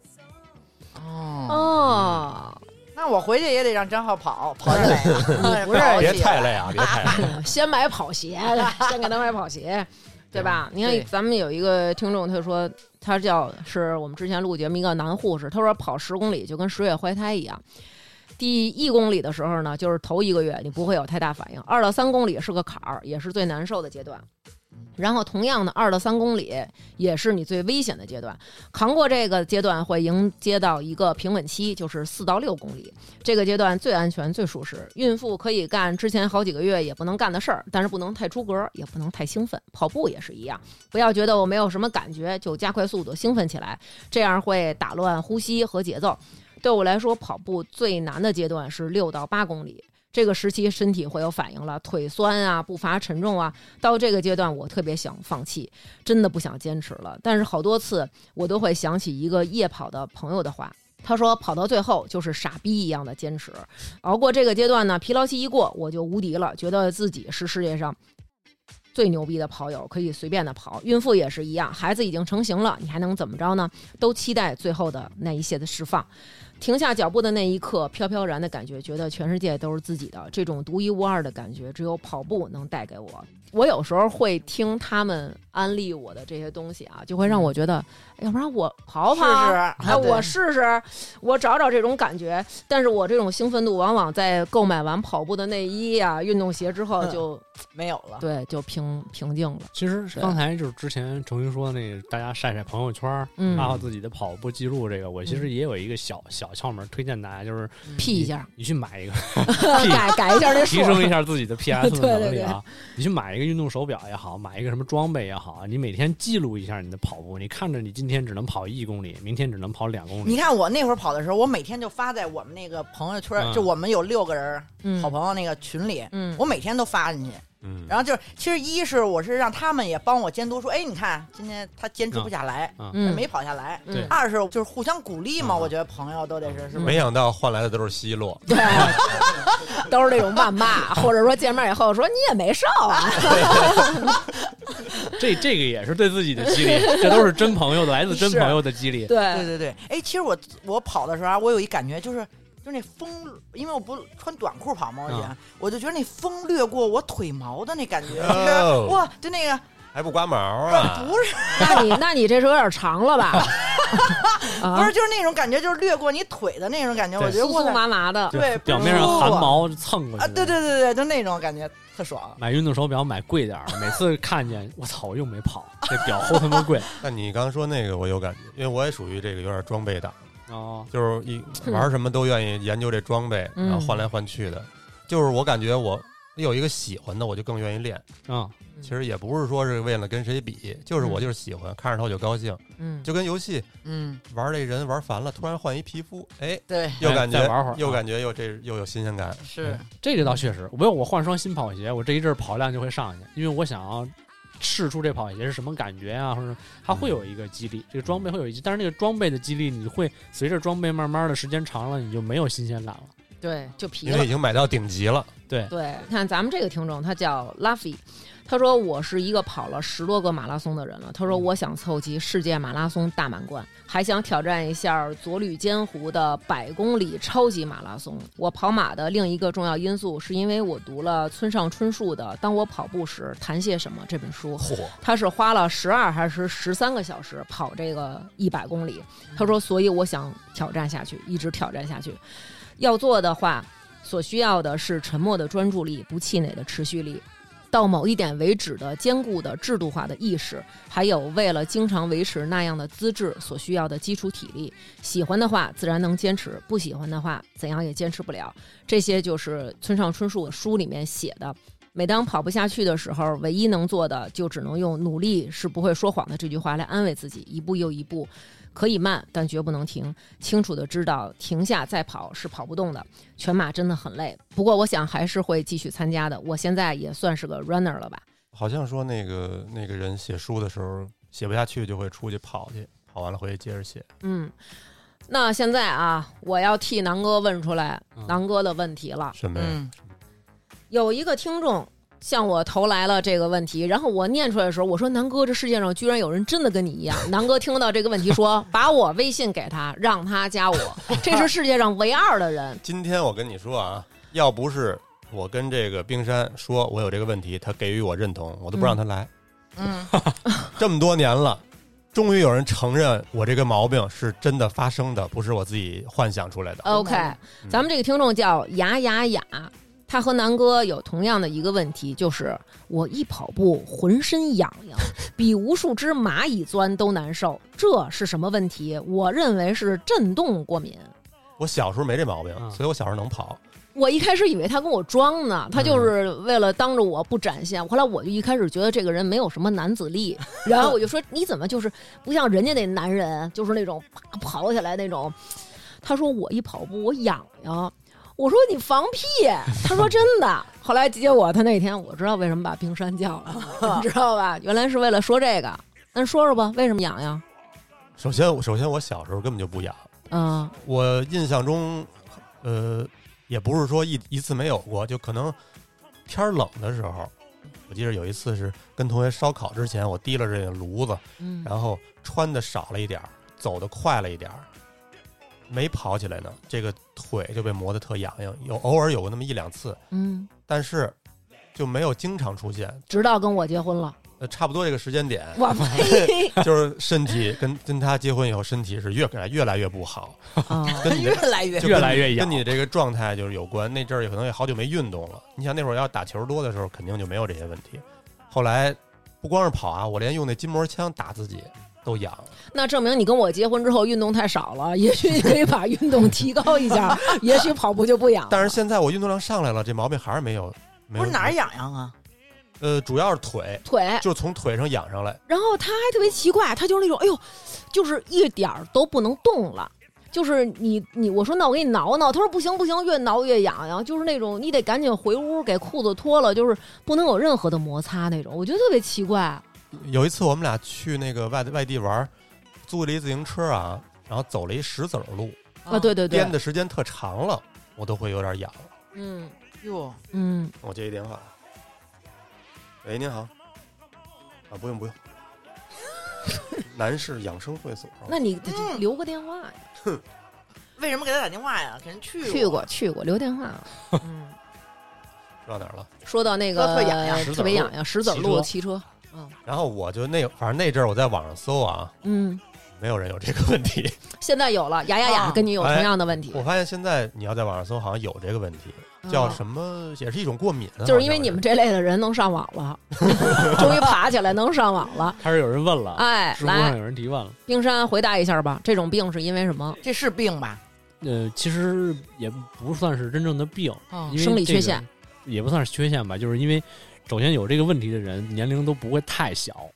哦，那我回去也得让张浩跑跑起来。不是，别太累啊，别太累。先买跑鞋，先给他买跑鞋，对吧？你看，咱们有一个听众，他说他叫是我们之前录节目一个男护士，他说跑十公里就跟十月怀胎一样。第一公里的时候呢，就是头一个月你不会有太大反应，二到三公里是个坎儿，也是最难受的阶段。然后，同样的，二到三公里也是你最危险的阶段。扛过这个阶段，会迎接到一个平稳期，就是四到六公里。这个阶段最安全、最舒适。孕妇可以干之前好几个月也不能干的事儿，但是不能太出格，也不能太兴奋。跑步也是一样，不要觉得我没有什么感觉就加快速度、兴奋起来，这样会打乱呼吸和节奏。对我来说，跑步最难的阶段是六到八公里。这个时期身体会有反应了，腿酸啊，步伐沉重啊。到这个阶段，我特别想放弃，真的不想坚持了。但是好多次，我都会想起一个夜跑的朋友的话，他说：“跑到最后就是傻逼一样的坚持，熬过这个阶段呢，疲劳期一过，我就无敌了，觉得自己是世界上最牛逼的跑友，可以随便的跑。孕妇也是一样，孩子已经成型了，你还能怎么着呢？都期待最后的那一些的释放。停下脚步的那一刻，飘飘然的感觉，觉得全世界都是自己的，这种独一无二的感觉，只有跑步能带给我。我有时候会听他们安利我的这些东西啊，就会让我觉得，要不然我跑跑，哎，我试试，我找找这种感觉。但是我这种兴奋度，往往在购买完跑步的内衣啊、运动鞋之后就没有了，对，就平平静了。其实刚才就是之前程云说那个，大家晒晒朋友圈，发发自己的跑步记录，这个我其实也有一个小小窍门推荐大家，就是 P 一下，你去买一个，改改一下那 提升一下自己的 PS 的能力啊，你去买一个。运动手表也好，买一个什么装备也好，你每天记录一下你的跑步。你看着你今天只能跑一公里，明天只能跑两公里。你看我那会儿跑的时候，我每天就发在我们那个朋友圈，就我们有六个人好朋友那个群里，我每天都发进去。嗯，然后就是，其实一是我是让他们也帮我监督，说，哎，你看今天他坚持不下来，嗯，没跑下来。对，二是就是互相鼓励嘛，我觉得朋友都得是，是没想到换来的都是奚落，对，都是那种谩骂，或者说见面以后说你也没瘦啊。这这个也是对自己的激励，这都是真朋友的，来自真朋友的激励。对。对对对，哎，其实我我跑的时候啊，我有一感觉就是。就那风，因为我不穿短裤跑嘛，我姐，我就觉得那风掠过我腿毛的那感觉，哇，就那个还不刮毛啊？不是，那你那你这是有点长了吧？不是，就是那种感觉，就是掠过你腿的那种感觉，我觉得酥酥麻麻的，对，表面上汗毛蹭过去啊，对对对对，就那种感觉特爽。买运动手表买贵点儿，每次看见我操，我又没跑，这表齁他妈贵。那你刚刚说那个我有感觉，因为我也属于这个有点装备党。哦，就是一 玩什么都愿意研究这装备，然后换来换去的。就是我感觉我有一个喜欢的，我就更愿意练。啊，其实也不是说是为了跟谁比，就是我就是喜欢，看着他我就高兴。嗯，就跟游戏，嗯，玩这人玩烦了，突然换一皮肤，哎，对，又感觉玩会儿，又感觉又这又有新鲜感。是这个倒确实，我我换双新跑鞋，我这一阵跑量就会上去，因为我想要。试出这跑鞋是什么感觉啊？或者它会有一个激励，这个装备会有一，但是那个装备的激励，你会随着装备慢慢的时间长了，你就没有新鲜感了。对，就疲了。因为已经买到顶级了。对对，看咱们这个听众，他叫 Luffy。他说：“我是一个跑了十多个马拉松的人了。他说我想凑齐世界马拉松大满贯，还想挑战一下左吕坚湖的百公里超级马拉松。我跑马的另一个重要因素是因为我读了村上春树的《当我跑步时谈些什么》这本书。他是花了十二还是十三个小时跑这个一百公里？他说，所以我想挑战下去，一直挑战下去。要做的话，所需要的是沉默的专注力，不气馁的持续力。”到某一点为止的坚固的制度化的意识，还有为了经常维持那样的资质所需要的基础体力。喜欢的话，自然能坚持；不喜欢的话，怎样也坚持不了。这些就是村上春树的书里面写的。每当跑不下去的时候，唯一能做的就只能用“努力是不会说谎的”这句话来安慰自己，一步又一步。可以慢，但绝不能停。清楚的知道，停下再跑是跑不动的。全马真的很累，不过我想还是会继续参加的。我现在也算是个 runner 了吧？好像说那个那个人写书的时候写不下去，就会出去跑去，跑完了回去接着写。嗯，那现在啊，我要替南哥问出来南哥的问题了。什么呀？有一个听众。向我投来了这个问题，然后我念出来的时候，我说：“南哥，这世界上居然有人真的跟你一样。”南哥听到这个问题，说：“ 把我微信给他，让他加我。这是世界上唯二的人。”今天我跟你说啊，要不是我跟这个冰山说我有这个问题，他给予我认同，我都不让他来。嗯，这么多年了，终于有人承认我这个毛病是真的发生的，不是我自己幻想出来的。OK，咱们这个听众叫雅雅雅。他和南哥有同样的一个问题，就是我一跑步浑身痒痒，比无数只蚂蚁钻都难受，这是什么问题？我认为是震动过敏。我小时候没这毛病，所以我小时候能跑。我一开始以为他跟我装呢，他就是为了当着我不展现。后来我就一开始觉得这个人没有什么男子力，然后我就说你怎么就是不像人家那男人，就是那种啪跑起来那种。他说我一跑步我痒痒。我说你放屁！他说真的。后来结果，他那天我知道为什么把冰山叫了，你知道吧？原来是为了说这个。那说说吧，为什么痒痒？首先，首先我小时候根本就不痒。嗯，我印象中，呃，也不是说一一次没有过，就可能天冷的时候，我记得有一次是跟同学烧烤之前，我提了这个炉子，嗯，然后穿的少了一点儿，走的快了一点儿，没跑起来呢，这个腿就被磨得特痒痒，有偶尔有过那么一两次，嗯，但是就没有经常出现。直到跟我结婚了，呃，差不多这个时间点，我呸！就是身体跟跟他结婚以后，身体是越来越来越不好，啊，跟你越来越越来越痒跟你这个状态就是有关。那阵儿也可能也好久没运动了。你想那会儿要打球多的时候，肯定就没有这些问题。后来不光是跑啊，我连用那筋膜枪打自己都痒。那证明你跟我结婚之后运动太少了，也许你可以把运动提高一下，也许跑步就不痒了。但是现在我运动量上来了，这毛病还是没有。没有不是哪儿？痒痒啊？呃，主要是腿，腿，就是从腿上痒上来。然后他还特别奇怪，他就是那种，哎呦，就是一点儿都不能动了。就是你你我说那我给你挠挠，他说不行不行，越挠越痒痒，就是那种你得赶紧回屋给裤子脱了，就是不能有任何的摩擦那种，我觉得特别奇怪。有一次我们俩去那个外外地玩，租了一自行车啊，然后走了一石子儿路，啊，对对对颠，的时间特长了，我都会有点痒。嗯哟，嗯，我接一电话。喂，您好。啊，不用不用。男士养生会所。那你嗯留个电话呀，哼 为什么给他打电话呀？给人去去过去过，留电话。嗯，说到哪儿了？说到那个特痒痒特别痒痒，石子儿路骑骑车，嗯然后我就那反正那阵儿我在网上搜啊，嗯，没有人有这个问题。现在有了，雅雅雅啊跟你有同样的问题我，发现现在你要在网上搜，好像有这个问题，叫啊什么，也是一种过敏。就是因为你们这类的人能上网了，终于爬起来能上网了。开始有人问了，哎，来，上有人提问了。冰山回答一下吧，这种病是因为什么？这是病吧？呃，其实也不算是真正的病，哦因为生理缺陷也不算是缺陷吧，就是因为首先有这个问题的人年龄都不会太小，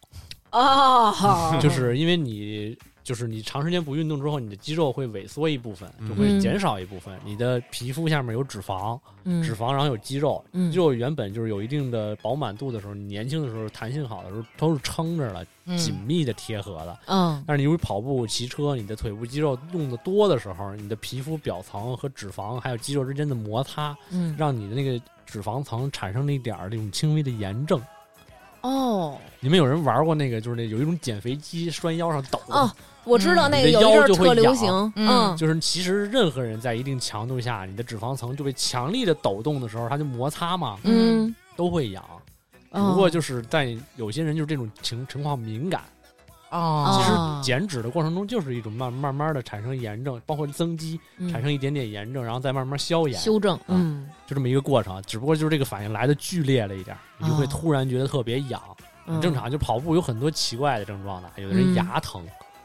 哦，就是因为你就是你长时间不运动之后，你的肌肉会萎缩一部分，就嗯会减少一部分。你的皮肤下面有脂肪，嗯脂肪然后有肌肉，嗯肌肉原本就是有一定的饱满度的时候，你年轻的时候弹性好的时候都是撑着了，嗯紧密的贴合的。嗯但是你由于跑步、骑车，你的腿部肌肉用的多的时候，你的皮肤表层和脂肪还有肌肉之间的摩擦，嗯，让你的那个脂肪层产生了一点儿这种轻微的炎症。哦。你们有人玩过那个，就是那有一种减肥机拴腰上抖哦，我知道嗯。那个有一阵儿腰就会特流痒。行，嗯。就是其实任何人在一定强度下，你的脂肪层就被强力的抖动的时候，它就摩擦嘛，嗯，都会痒。不过就是在有些人就是这种情情况敏感，哦其哦实减脂的过程中就是一种慢慢慢的产生炎症，包括增肌，嗯产生一点点炎症，然后再慢慢消炎，修正，嗯就这么一个过程。只不过就是这个反应来的剧烈了一点，你就会哦突然觉得特别痒。嗯很正常，就跑步有很多奇怪的症状的，有的嗯人牙疼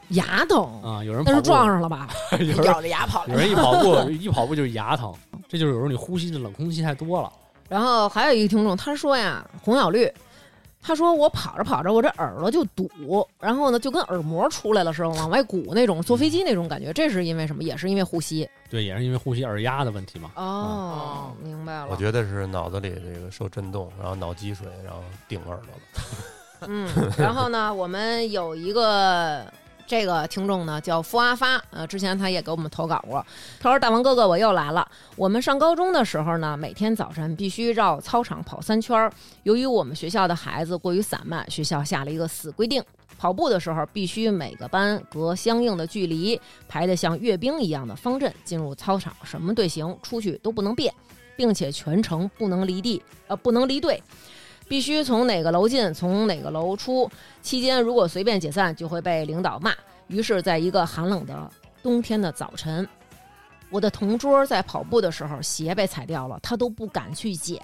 牙疼，啊、有人那是跑步撞上了吧？有人咬着牙跑有人一跑步 一跑步就是牙疼，这就是有时候你呼吸的冷空气太多了。然后还有一个听众，他说呀，红小绿，他说我跑着跑着，我这耳朵就堵，然后呢就跟耳膜出来了似的，往外鼓那种，坐飞机那种感觉，这是因为什么？也是因为呼吸。对，也是因为呼吸耳压的问题嘛。哦，明白了。我觉得是脑子里这个受震动，然后脑积水，然后顶耳朵了。嗯，然后呢，我们有一个这个听众呢叫付阿发，呃，之前他也给我们投稿过。他说：“大王哥哥，我又来了。我们上高中的时候呢，每天早晨必须绕操场跑三圈儿。由于我们学校的孩子过于散漫，学校下了一个死规定。”跑步的时候，必须每个班隔相应的距离，排得像阅兵一样的方阵进入操场，什么队形出去都不能变，并且全程不能离地，呃，不能离队。必须从哪个楼进，从哪个楼出。期间如果随便解散，就会被领导骂。于是，在一个寒冷的冬天的早晨，我的同桌在跑步的时候鞋被踩掉了，他都不敢去捡，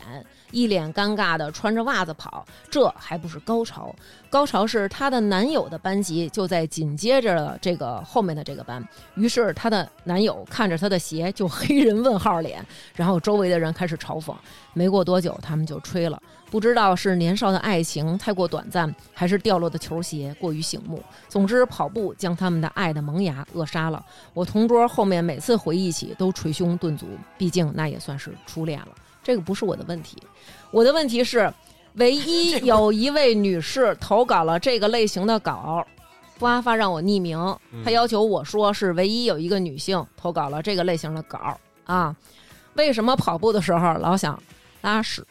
一脸尴尬的穿着袜子跑。这还不是高潮，高潮是她的男友的班级就在紧接着这个后面的这个班，于是她的男友看着她的鞋就黑人问号脸，然后周围的人开始嘲讽。没过多久，他们就吹了。不知道是年少的爱情太过短暂，还是掉落的球鞋过于醒目。总之，跑步将他们的爱的萌芽扼杀了。我同桌后面每次回忆起都捶胸顿足，毕竟那也算是初恋了。这个不是我的问题，我的问题是，唯一有一位女士投稿了这个类型的稿。不阿发让我匿名，她要求我说是唯一有一个女性投稿了这个类型的稿啊。为什么跑步的时候老想拉屎？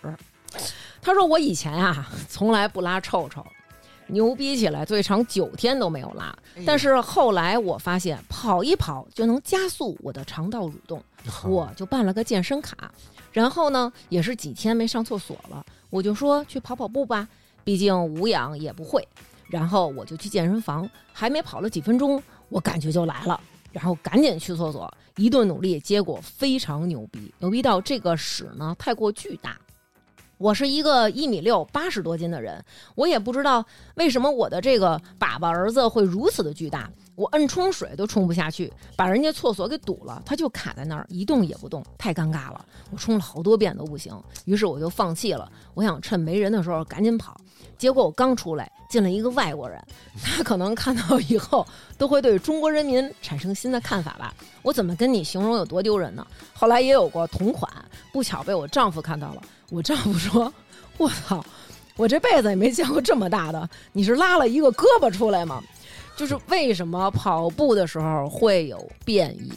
他说我以前啊从来不拉臭臭，牛逼起来最长九天都没有拉。但是后来我发现跑一跑就能加速我的肠道蠕动，我就办了个健身卡。然后呢，也是几天没上厕所了，我就说去跑跑步吧，毕竟无氧也不会。然后我就去健身房，还没跑了几分钟，我感觉就来了，然后赶紧去厕所，一顿努力，结果非常牛逼，牛逼到这个屎呢太过巨大。我是一个一米六八十多斤的人，我也不知道为什么我的这个粑粑儿子会如此的巨大，我摁冲水都冲不下去，把人家厕所给堵了，他就卡在那儿一动也不动，太尴尬了。我冲了好多遍都不行，于是我就放弃了。我想趁没人的时候赶紧跑，结果我刚出来进了一个外国人，他可能看到以后都会对中国人民产生新的看法吧。我怎么跟你形容有多丢人呢？后来也有过同款，不巧被我丈夫看到了。我丈夫说：“我操，我这辈子也没见过这么大的，你是拉了一个胳膊出来吗？就是为什么跑步的时候会有变异？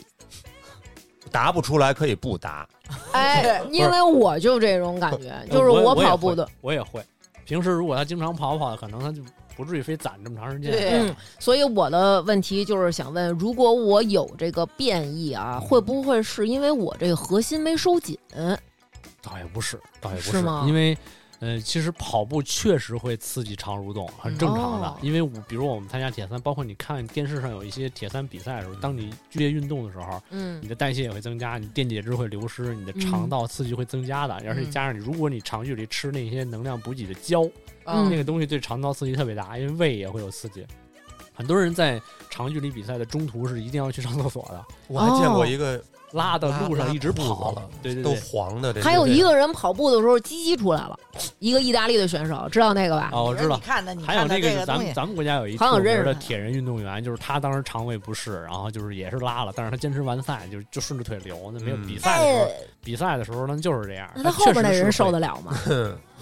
答不出来可以不答。哎，因为我就这种感觉，就是我跑步的，我也会。平时如果他经常跑跑，可能他就不至于非攒这么长时间。嗯，所以我的问题就是想问，如果我有这个变异啊，会不会是因为我这个核心没收紧？”倒也不是，倒也不是，因为，呃，其实跑步确实会刺激肠蠕动，很正常的。因为，比如我们参加铁三，包括你看电视上有一些铁三比赛的时候，当你剧烈运动的时候，嗯，你的代谢也会增加，你电解质会流失，你的肠道刺激会增加的。而且加上你，如果你长距离吃那些能量补给的胶，那个东西对肠道刺激特别大，因为胃也会有刺激。很多人在长距离比赛的中途是一定要去上厕所的。我还见过一个。拉的路上一直跑了，对对，都黄的。还有一个人跑步的时候鸡鸡出来了，一个意大利的选手，知道那个吧？哦，我知道。你看的，你还有那个咱们咱们国家有一特别的铁人运动员，就是他当时肠胃不适，然后就是也是拉了，但是他坚持完赛，就就顺着腿流，那没有比赛的时候，比赛的时候那就是这样。那他后边那人受得了吗？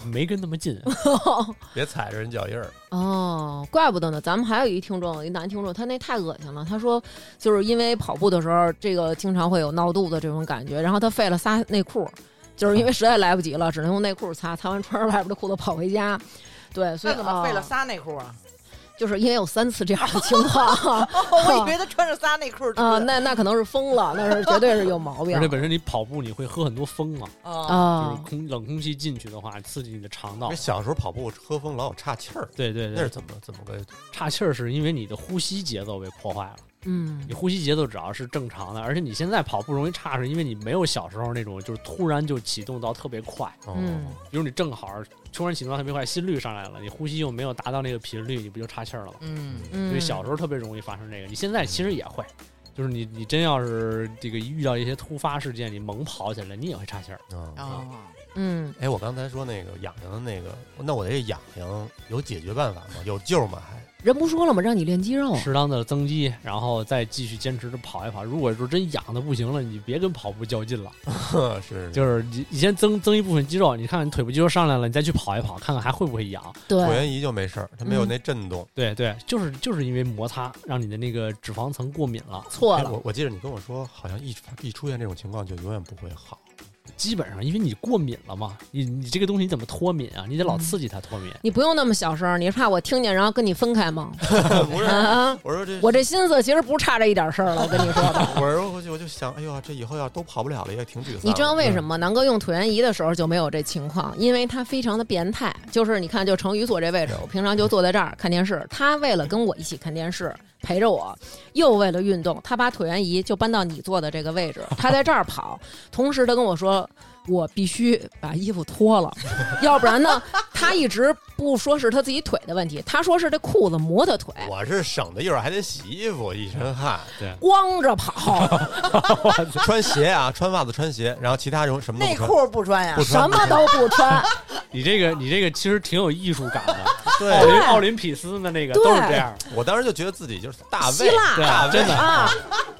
没跟那么近，别踩着人脚印儿。哦，怪不得呢。咱们还有一听众，一男听众，他那太恶心了。他说，就是因为跑步的时候，这个经常会有闹肚子这种感觉，然后他废了仨内裤，就是因为实在来不及了，只能用内裤擦，擦完穿着外边的裤子跑回家。对，所以怎么废了仨内裤啊？就是因为有三次这样的情况，我以为他穿着仨内裤啊，那那可能是疯了，那是绝对是有毛病。而且本身你跑步你会喝很多风嘛，啊，就是空冷空气进去的话，刺激你的肠道。小时候跑步喝风老有岔气儿，对对对，那是怎么怎么个岔气儿？是因为你的呼吸节奏被破坏了。嗯，你呼吸节奏只要是正常的，而且你现在跑步容易差，是因为你没有小时候那种就是突然就启动到特别快。嗯，比如你正好突然启动特别快，心率上来了，你呼吸又没有达到那个频率，你不就岔气儿了吗？嗯嗯，所以小时候特别容易发生这个。你现在其实也会，就是你你真要是这个遇到一些突发事件，你猛跑起来，你也会岔气儿。啊，嗯，哎，我刚才说那个痒痒的那个，那我这痒痒有解决办法吗？有救吗？还？人不说了吗？让你练肌肉，适当的增肌，然后再继续坚持着跑一跑。如果说真痒的不行了，你别跟跑步较劲了。是，就是你你先增增一部分肌肉，你看你腿部肌肉上来了，你再去跑一跑，看看还会不会痒。对，椭圆仪就没事儿，它没有那震动。对对，就是就是因为摩擦让你的那个脂肪层过敏了。错了，我我记得你跟我说，好像一一出现这种情况就永远不会好。基本上，因为你过敏了嘛，你你这个东西你怎么脱敏啊？你得老刺激它脱敏。你不用那么小声，你是怕我听见然后跟你分开吗？不是，我说这我这心思其实不差这一点事儿了。我跟你说吧，我说我就我就想，哎呦，这以后要都跑不了了，也挺沮丧。你知道为什么南哥用椭圆仪的时候就没有这情况？因为他非常的变态，就是你看，就成宇所这位置，我平常就坐在这儿看电视，他为了跟我一起看电视。陪着我，又为了运动，他把椭圆仪就搬到你坐的这个位置，他在这儿跑，同时他跟我说，我必须把衣服脱了，要不然呢，他一直不说是他自己腿的问题，他说是这裤子磨他腿。我是省得一会儿还得洗衣服，一身汗，对，光着跑，穿鞋啊，穿袜子穿鞋，然后其他什么什么内裤不穿呀，什么都不穿。你这个你这个其实挺有艺术感的，对，奥林奥林匹斯的那个都是这样。我当时就觉得自己就是大希腊，大真的啊，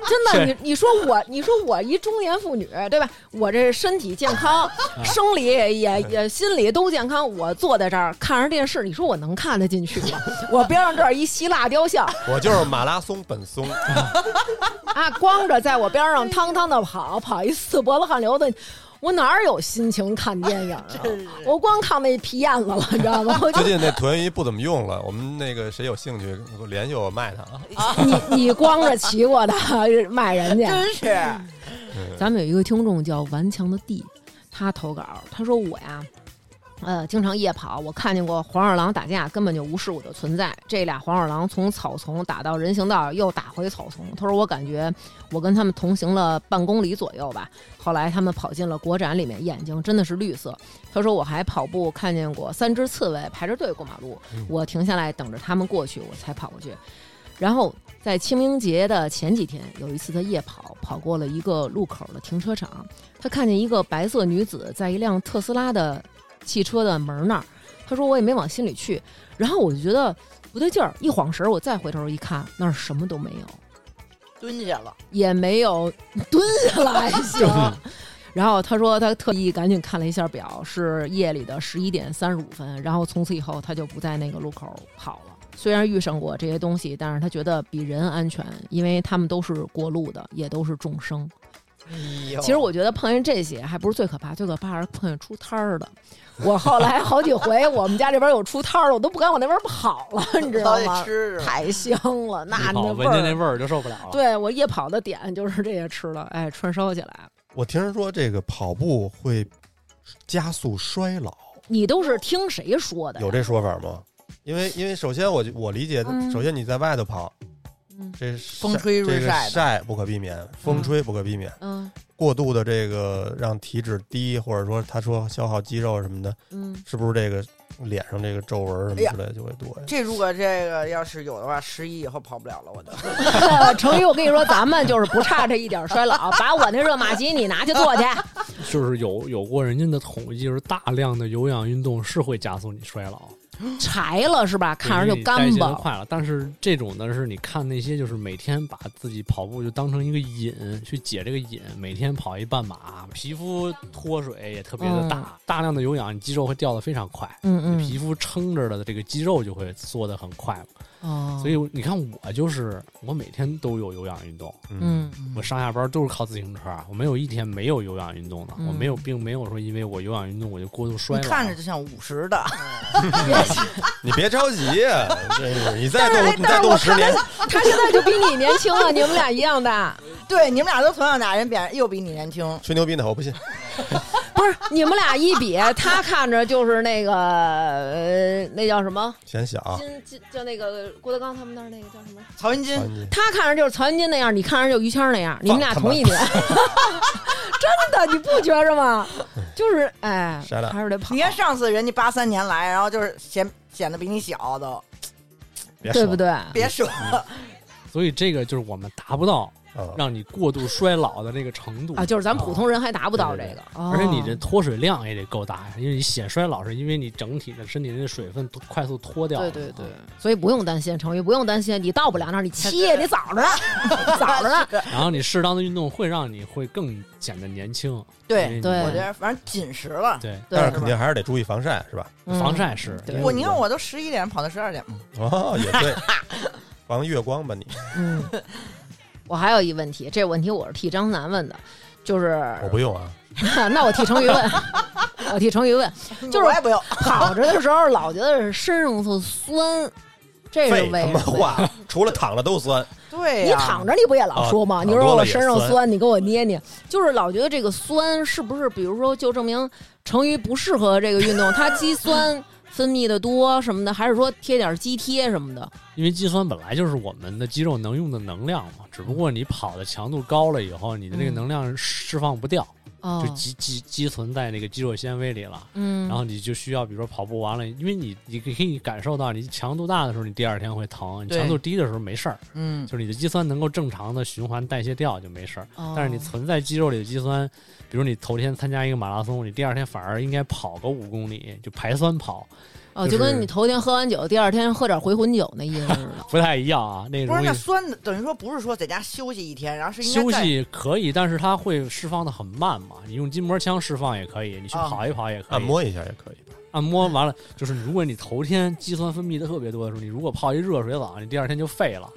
真的。你你说我，你说我一中年妇女，对吧？我这身体健康，生理也也心理都健康。我坐在这儿看着电视，你说我能看得进去吗？我边上这儿一希腊雕像，我就是马拉松本松啊，光着在我边上汤汤的跑，跑一次脖子汗流的。我哪有心情看电影啊？我光看那皮燕子了，你知道吗？最近那椭圆仪不怎么用了，我们那个谁有兴趣联系我卖它啊？你你光着骑过的卖人家，真是。咱们有一个听众叫顽强的弟，他投稿，他说我呀。呃，经常夜跑，我看见过黄二郎打架，根本就无视我的存在。这俩黄二郎从草丛打到人行道，又打回草丛。他说，我感觉我跟他们同行了半公里左右吧。后来他们跑进了国展里面，眼睛真的是绿色。他说，我还跑步看见过三只刺猬排着队过马路，我停下来等着他们过去，我才跑过去。然后在清明节的前几天，有一次他夜跑，跑过了一个路口的停车场，他看见一个白色女子在一辆特斯拉的。汽车的门那儿，他说我也没往心里去，然后我就觉得不对劲儿，一晃神儿，我再回头一看，那儿什么都没有，蹲下了也没有蹲下了还行。然后他说他特意赶紧看了一下表，是夜里的十一点三十五分，然后从此以后他就不在那个路口跑了。虽然遇上过这些东西，但是他觉得比人安全，因为他们都是过路的，也都是众生。其实我觉得碰见这些还不是最可怕，最可怕是碰见出摊儿的。我后来好几回，我们家这边有出摊儿的，我都不敢往那边跑了，你知道吗？太香了，那那闻见那味儿就受不了了。对我夜跑的点就是这些吃的，哎，串烧起来。我听人说这个跑步会加速衰老，你都是听谁说的？有这说法吗？因为因为首先我我理解，首先你在外头跑。这风吹日晒，晒不可避免，风吹不可避免。嗯，过度的这个让体脂低，或者说他说消耗肌肉什么的，嗯，是不是这个脸上这个皱纹什么之类的就会多呀？这如果这个要是有的话，十一以后跑不了了，我都。成宇，我跟你说，咱们就是不差这一点衰老，把我那热玛吉你拿去做去。就是有有过人家的统计，就是大量的有氧运动是会加速你衰老。柴了是吧？看着就干巴。快了，但是这种呢，是你看那些就是每天把自己跑步就当成一个瘾去解这个瘾，每天跑一半马，皮肤脱水也特别的大，大量的有氧，你肌肉会掉的非常快。嗯嗯，皮肤撑着的这个肌肉就会缩的很快哦，所以你看我就是我每天都有有氧运动。嗯，我上下班都是靠自行车，我没有一天没有有氧运动的。我没有，并没有说因为我有氧运动我就过度衰老。看着就像五十的。你别着急，你再动，你再动十年，他现在就比你年轻了，你们俩一样大。对，你们俩都同样大，人比又比你年轻，吹牛逼呢，我不信。不是你们俩一比，他看着就是那个呃，那叫什么？显小。金金就那个郭德纲他们那儿那个叫什么？曹云金。他看着就是曹云金那样，你看着就于谦那样，你们俩同一年。真的，你不觉着吗？就是哎，还是得跑。你看上次人家八三年来，然后就是显显得比你小都，对不对？别说。所以这个就是我们达不到。让你过度衰老的那个程度啊，就是咱普通人还达不到这个，而且你这脱水量也得够大呀，因为你显衰老是因为你整体的身体的水分快速脱掉。对对对，所以不用担心，成宇不用担心，你到不了那儿，你七夜，你早着呢，早着呢。然后你适当的运动会让你会更显得年轻。对对，我觉得反正紧实了。对，但是肯定还是得注意防晒，是吧？防晒是。我你看我都十一点跑到十二点嘛。哦，也对，防月光吧你。嗯。我还有一问题，这问题我是替张楠问的，就是我不用啊，那我替成宇问，我替成宇问，就是我也不用。跑着的时候老觉得是身上特酸，这是为什么？话除了躺着都酸。对，你躺着你不也老说吗？你说我身上酸，你给我捏捏，就是老觉得这个酸是不是？比如说，就证明成宇不适合这个运动，它肌酸。分泌的多什么的，还是说贴点肌贴什么的？因为肌酸本来就是我们的肌肉能用的能量嘛，只不过你跑的强度高了以后，你的那个能量释放不掉，就积积积存在那个肌肉纤维里了。嗯，然后你就需要，比如说跑步完了，因为你你可以感受到，你强度大的时候，你第二天会疼；你强度低的时候没事儿。嗯，就是你的肌酸能够正常的循环代谢掉就没事儿。但是你存在肌肉里的肌酸。比如你头天参加一个马拉松，你第二天反而应该跑个五公里，就排酸跑。哦，就跟你头天喝完酒，第二天喝点回魂酒那意思似的。不太一样啊，那不是那酸的，等于说不是说在家休息一天，然后是休息可以，但是它会释放的很慢嘛。你用筋膜枪释放也可以，你去跑一跑也可以，按摩一下也可以。按摩完了，就是如果你头天肌酸分泌的特别多的时候，你如果泡一热水澡，你第二天就废了，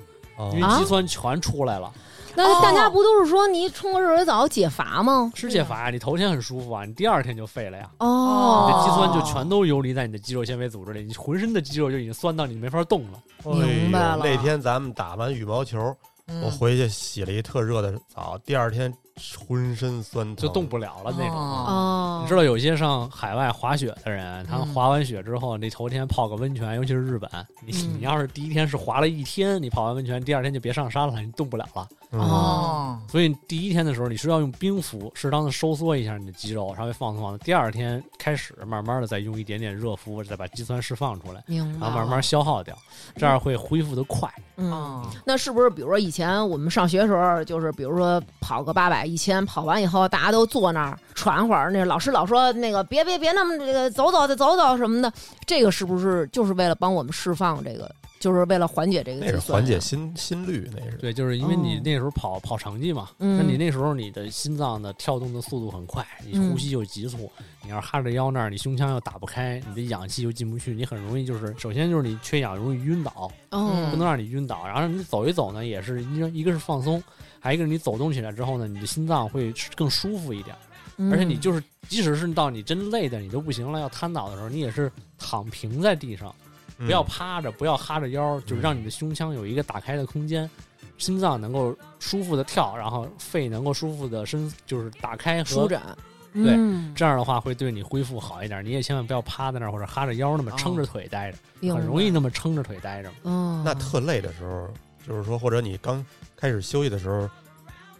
因为肌酸全出来了。那大家不都是说你冲个热水澡解乏吗？是解乏呀，你头天很舒服啊，你第二天就废了呀。哦，你的肌酸就全都游离在你的肌肉纤维组织里，你浑身的肌肉就已经酸到你没法动了。明白了。那天咱们打完羽毛球，我回去洗了一特热的澡，第二天。浑身酸疼，就动不了了那种。哦，你知道有些上海外滑雪的人，他们滑完雪之后，那头天泡个温泉，尤其是日本，你你要是第一天是滑了一天，你泡完温泉，第二天就别上山了，你动不了了。哦，所以第一天的时候，你是要用冰敷，适当的收缩一下你的肌肉，稍微放松放松。第二天开始，慢慢的再用一点点热敷，再把肌酸释放出来，然后慢慢消耗掉，这样会恢复的快。嗯，那是不是比如说以前我们上学的时候，就是比如说跑个八百、一千，跑完以后大家都坐那儿喘会儿，那老师老说那个别别别那么这个走走的走走什么的，这个是不是就是为了帮我们释放这个？就是为了缓解这个，那是缓解心心率，那是。对，就是因为你那时候跑跑成绩嘛，那你那时候你的心脏的跳动的速度很快，你呼吸又急促，你要哈着腰那儿，你胸腔又打不开，你的氧气又进不去，你很容易就是首先就是你缺氧容易晕倒，不能。让你晕倒，然后你走一走呢，也是一个一个是放松，还一个是你走动起来之后呢，你的心脏会更舒服一点，而且你就是即使是到你真累的你都不行了要瘫倒的时候，你也是躺平在地上。不要趴着，不要哈着腰，就是让你的胸腔有一个打开的空间，心脏能够舒服的跳，然后肺能够舒服的伸，就是打开舒展。对，这样的话会对你恢复好一点。你也千万不要趴在那儿或者哈着腰那么撑着腿待着，很容易那么撑着腿待着。嗯，那特累的时候，就是说或者你刚开始休息的时候，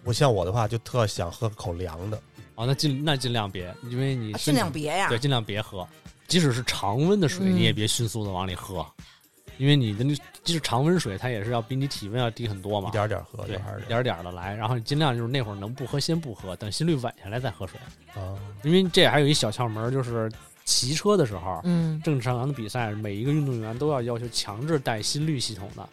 不像我的话，就特想喝口凉的。哦，那尽那尽量别，因为你尽量别呀，对，尽量别喝。即使是常温的水，你也别迅速的往里喝，因为你的那即使常温水，它也是要比你体温要低很多嘛。一点点喝，对，一点点的来，然后尽量就是那会儿能不喝先不喝，等心率稳下来再喝水。啊，因为这还有一小窍门，就是骑车的时候，嗯，正常的比赛，每一个运动员都要要求强制带心率系统的，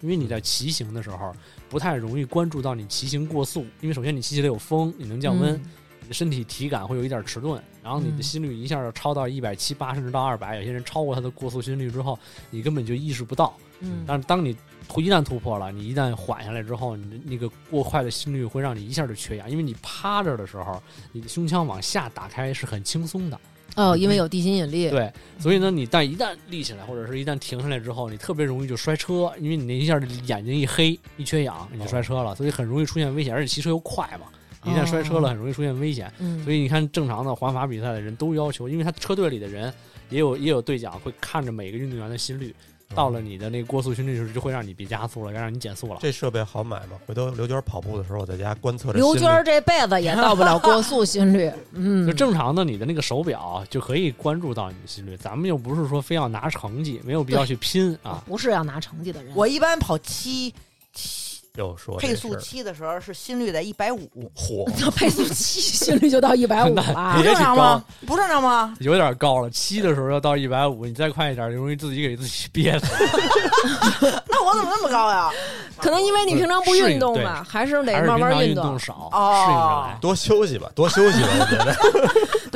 因为你在骑行的时候不太容易关注到你骑行过速，因为首先你骑起来有风，你能降温。你的身体体感会有一点迟钝，然后你的心率一下就超到一百七八，甚至到二百。有些人超过他的过速心率之后，你根本就意识不到。嗯，但是当你突一旦突破了，你一旦缓下来之后，你的那个过快的心率会让你一下就缺氧，因为你趴着的时候，你的胸腔往下打开是很轻松的。哦，因为有地心引力。对，所以呢，你但一旦立起来或者是一旦停下来之后，你特别容易就摔车，因为你那一下眼睛一黑一缺氧，你就摔车了，所以很容易出现危险，而且骑车又快嘛。一旦摔车了，很容易出现危险。所以你看，正常的环法比赛的人都要求，因为他车队里的人也有也有对讲会看着每个运动员的心率，到了你的那个过速心率时，就会让你别加速了，该让你减速了。这设备好买吗？回头刘娟跑步的时候，我在家观测。刘娟这辈子也到不了过速心率。嗯，就正常的你的那个手表就可以关注到你的心率。咱们又不是说非要拿成绩，没有必要去拼啊。不是要拿成绩的人。我一般跑七七。又说配速七的时候是心率在一百五，嚯！配速七心率就到一百五了，不正常吗？不正常吗？有点高了。七的时候要到一百五，你再快一点，就容易自己给自己憋死。那我怎么那么高呀？可能因为你平常不运动吧，还是得慢慢运动少，适应着来。多休息吧，多休息吧，我觉得。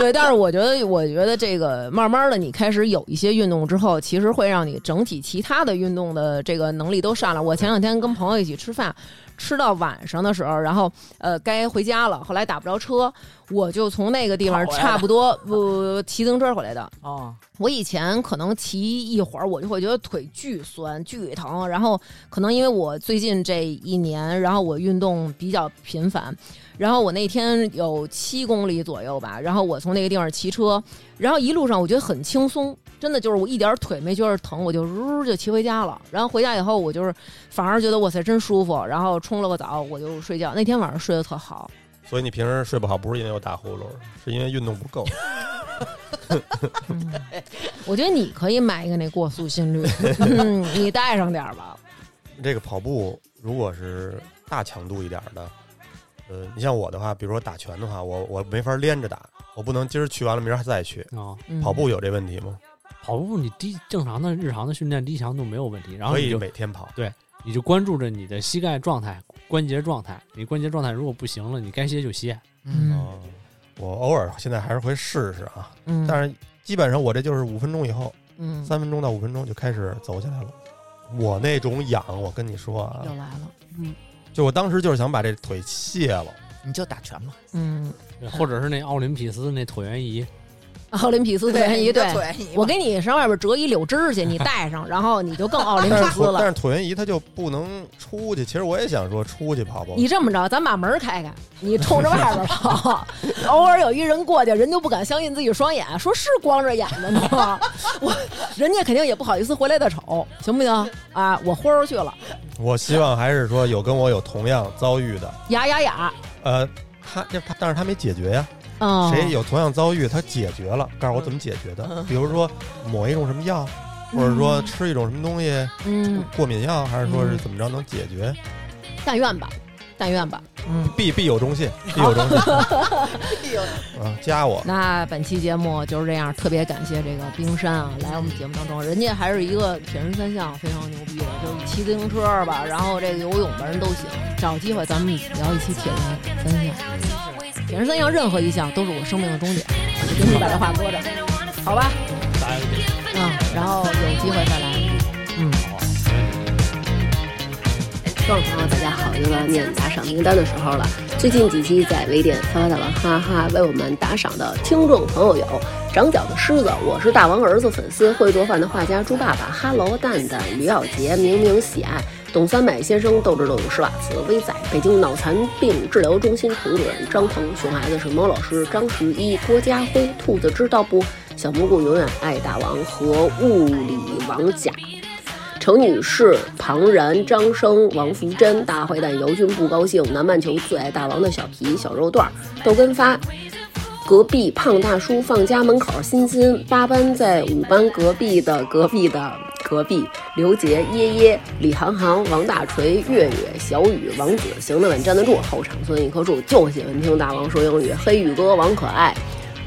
对，但是我觉得，我觉得这个慢慢的，你开始有一些运动之后，其实会让你整体其他的运动的这个能力都上来。我前两天跟朋友一起吃饭。吃到晚上的时候，然后呃该回家了，后来打不着车，我就从那个地方差不多不骑自行车回来的。哦，我以前可能骑一会儿，我就会觉得腿巨酸巨疼，然后可能因为我最近这一年，然后我运动比较频繁。然后我那天有七公里左右吧，然后我从那个地方骑车，然后一路上我觉得很轻松，真的就是我一点腿没觉得疼，我就呜就骑回家了。然后回家以后，我就是反而觉得哇塞真舒服，然后冲了个澡我就睡觉。那天晚上睡得特好。所以你平时睡不好不是因为我打呼噜，是因为运动不够。我觉得你可以买一个那过速心率，你带上点吧。这个跑步如果是大强度一点的。呃，你像我的话，比如说打拳的话，我我没法连着打，我不能今儿去完了，明儿还再去啊。跑步有这问题吗？跑步你低正常的日常的训练低强度没有问题，然后可以每天跑。对，你就关注着你的膝盖状态、关节状态。你关节状态如果不行了，你该歇就歇。嗯，我偶尔现在还是会试试啊。嗯，但是基本上我这就是五分钟以后，嗯，三分钟到五分钟就开始走起来了。我那种痒，我跟你说啊，又来了。嗯。就我当时就是想把这腿卸了，你就打拳嘛，嗯，或者是那奥林匹斯那椭圆仪。奥林匹斯椭圆仪，对，我给你上外边折一柳枝去，你带上，然后你就更奥林匹斯了。但是椭圆仪它就不能出去。其实我也想说出去跑跑。你这么着，咱把门开开，你冲着外边跑，偶尔有一人过去，人就不敢相信自己双眼，说是光着眼的吗？我人家肯定也不好意思回来再瞅，行不行？啊，我豁出去了。我希望还是说有跟我有同样遭遇的。雅雅雅，呃，他他，但是他没解决呀。谁有同样遭遇，他解决了，告诉我怎么解决的。比如说抹一种什么药，或者说吃一种什么东西，嗯，过敏药，还是说是怎么着能解决？但愿吧，但愿吧。嗯，必必有忠信，必有忠信。必有啊，加我。那本期节目就是这样，特别感谢这个冰山啊，来我们节目当中。人家还是一个铁人三项非常牛逼的，就是骑自行车吧，然后这个游泳吧，人都行。找机会咱们聊一期铁人三项。铁人三项任何一项都是我生命的终点，给你把这话搁着，好吧？嗯，然后有机会再来。各位朋友，大家好，又到念打赏名单的时候了。最近几期在微店发发大王哈哈为我们打赏的听众朋友有：长脚的狮子，我是大王儿子粉丝，会做饭的画家猪爸爸，哈喽蛋蛋，吕小杰，明明喜爱。董三美先生、斗智斗勇施瓦茨、威仔、北京脑残病治疗中心主任张腾、熊孩子是猫老师、张十一、郭家辉、兔子知道不？小蘑菇永远爱大王和物理王甲、程女士、庞然、张生、王福珍、大坏蛋姚军不高兴、南半球最爱大王的小皮、小肉段、豆根发、隔壁胖大叔放家门口、欣欣八班在五班隔壁的隔壁的。隔壁刘杰、耶耶、李航航、王大锤、月月、小雨、王子，行得稳，站得住。后场村一棵树，就喜欢听大王说英语。黑羽哥、王可爱、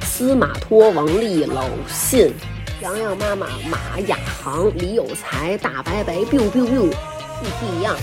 司马托、王丽、老信、洋洋妈妈、马亚航、李有才、大白白、biu biu biu，一批一样。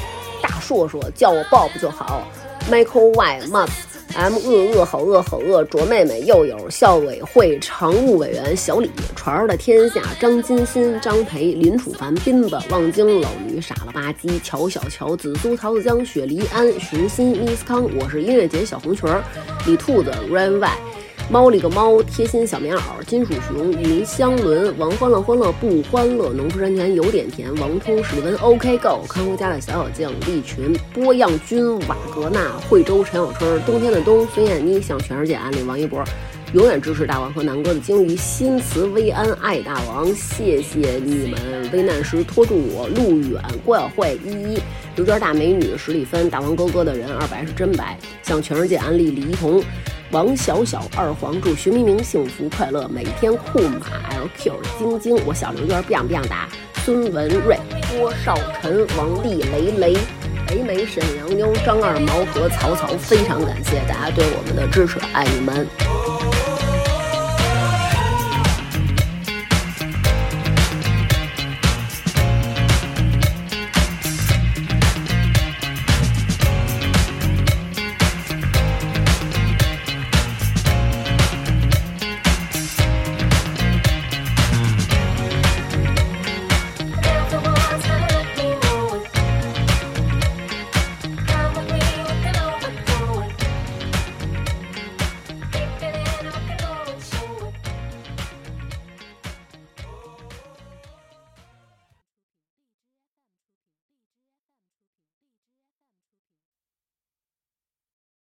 大硕硕叫我 Bob 就好。Michael Y Must。M 饿饿好饿好饿，卓妹妹又有校委会常务委员小李传儿的天下张金鑫张培林楚凡斌子望京老驴傻了吧唧乔小乔紫苏桃子江雪梨安熊心 Miss 康我是音乐节小红裙儿李兔子 Rain Y。猫里个猫，贴心小棉袄，金属熊，云香轮，王欢乐欢乐不欢乐，农夫山泉有点甜，王通史蒂文，OK Go，康夫家的小小酱，利群，波漾君，瓦格纳，惠州陈小春，冬天的冬，孙燕妮，向全世界安利王一博，永远支持大王和南哥的鲸鱼，新慈薇安，爱大王，谢谢你们，危难时拖住我，路远，郭晓慧，依依，刘娟大美女，十里芬，大王哥哥的人，二白是真白，向全世界安利李一桐。王小小二黄祝徐明明幸福快乐，每天酷马 LQ 晶晶，我小刘娟 biang biang 打，孙文瑞郭少晨王丽雷雷北美沈阳妞张二毛和曹操，非常感谢大家对我们的支持，爱你们。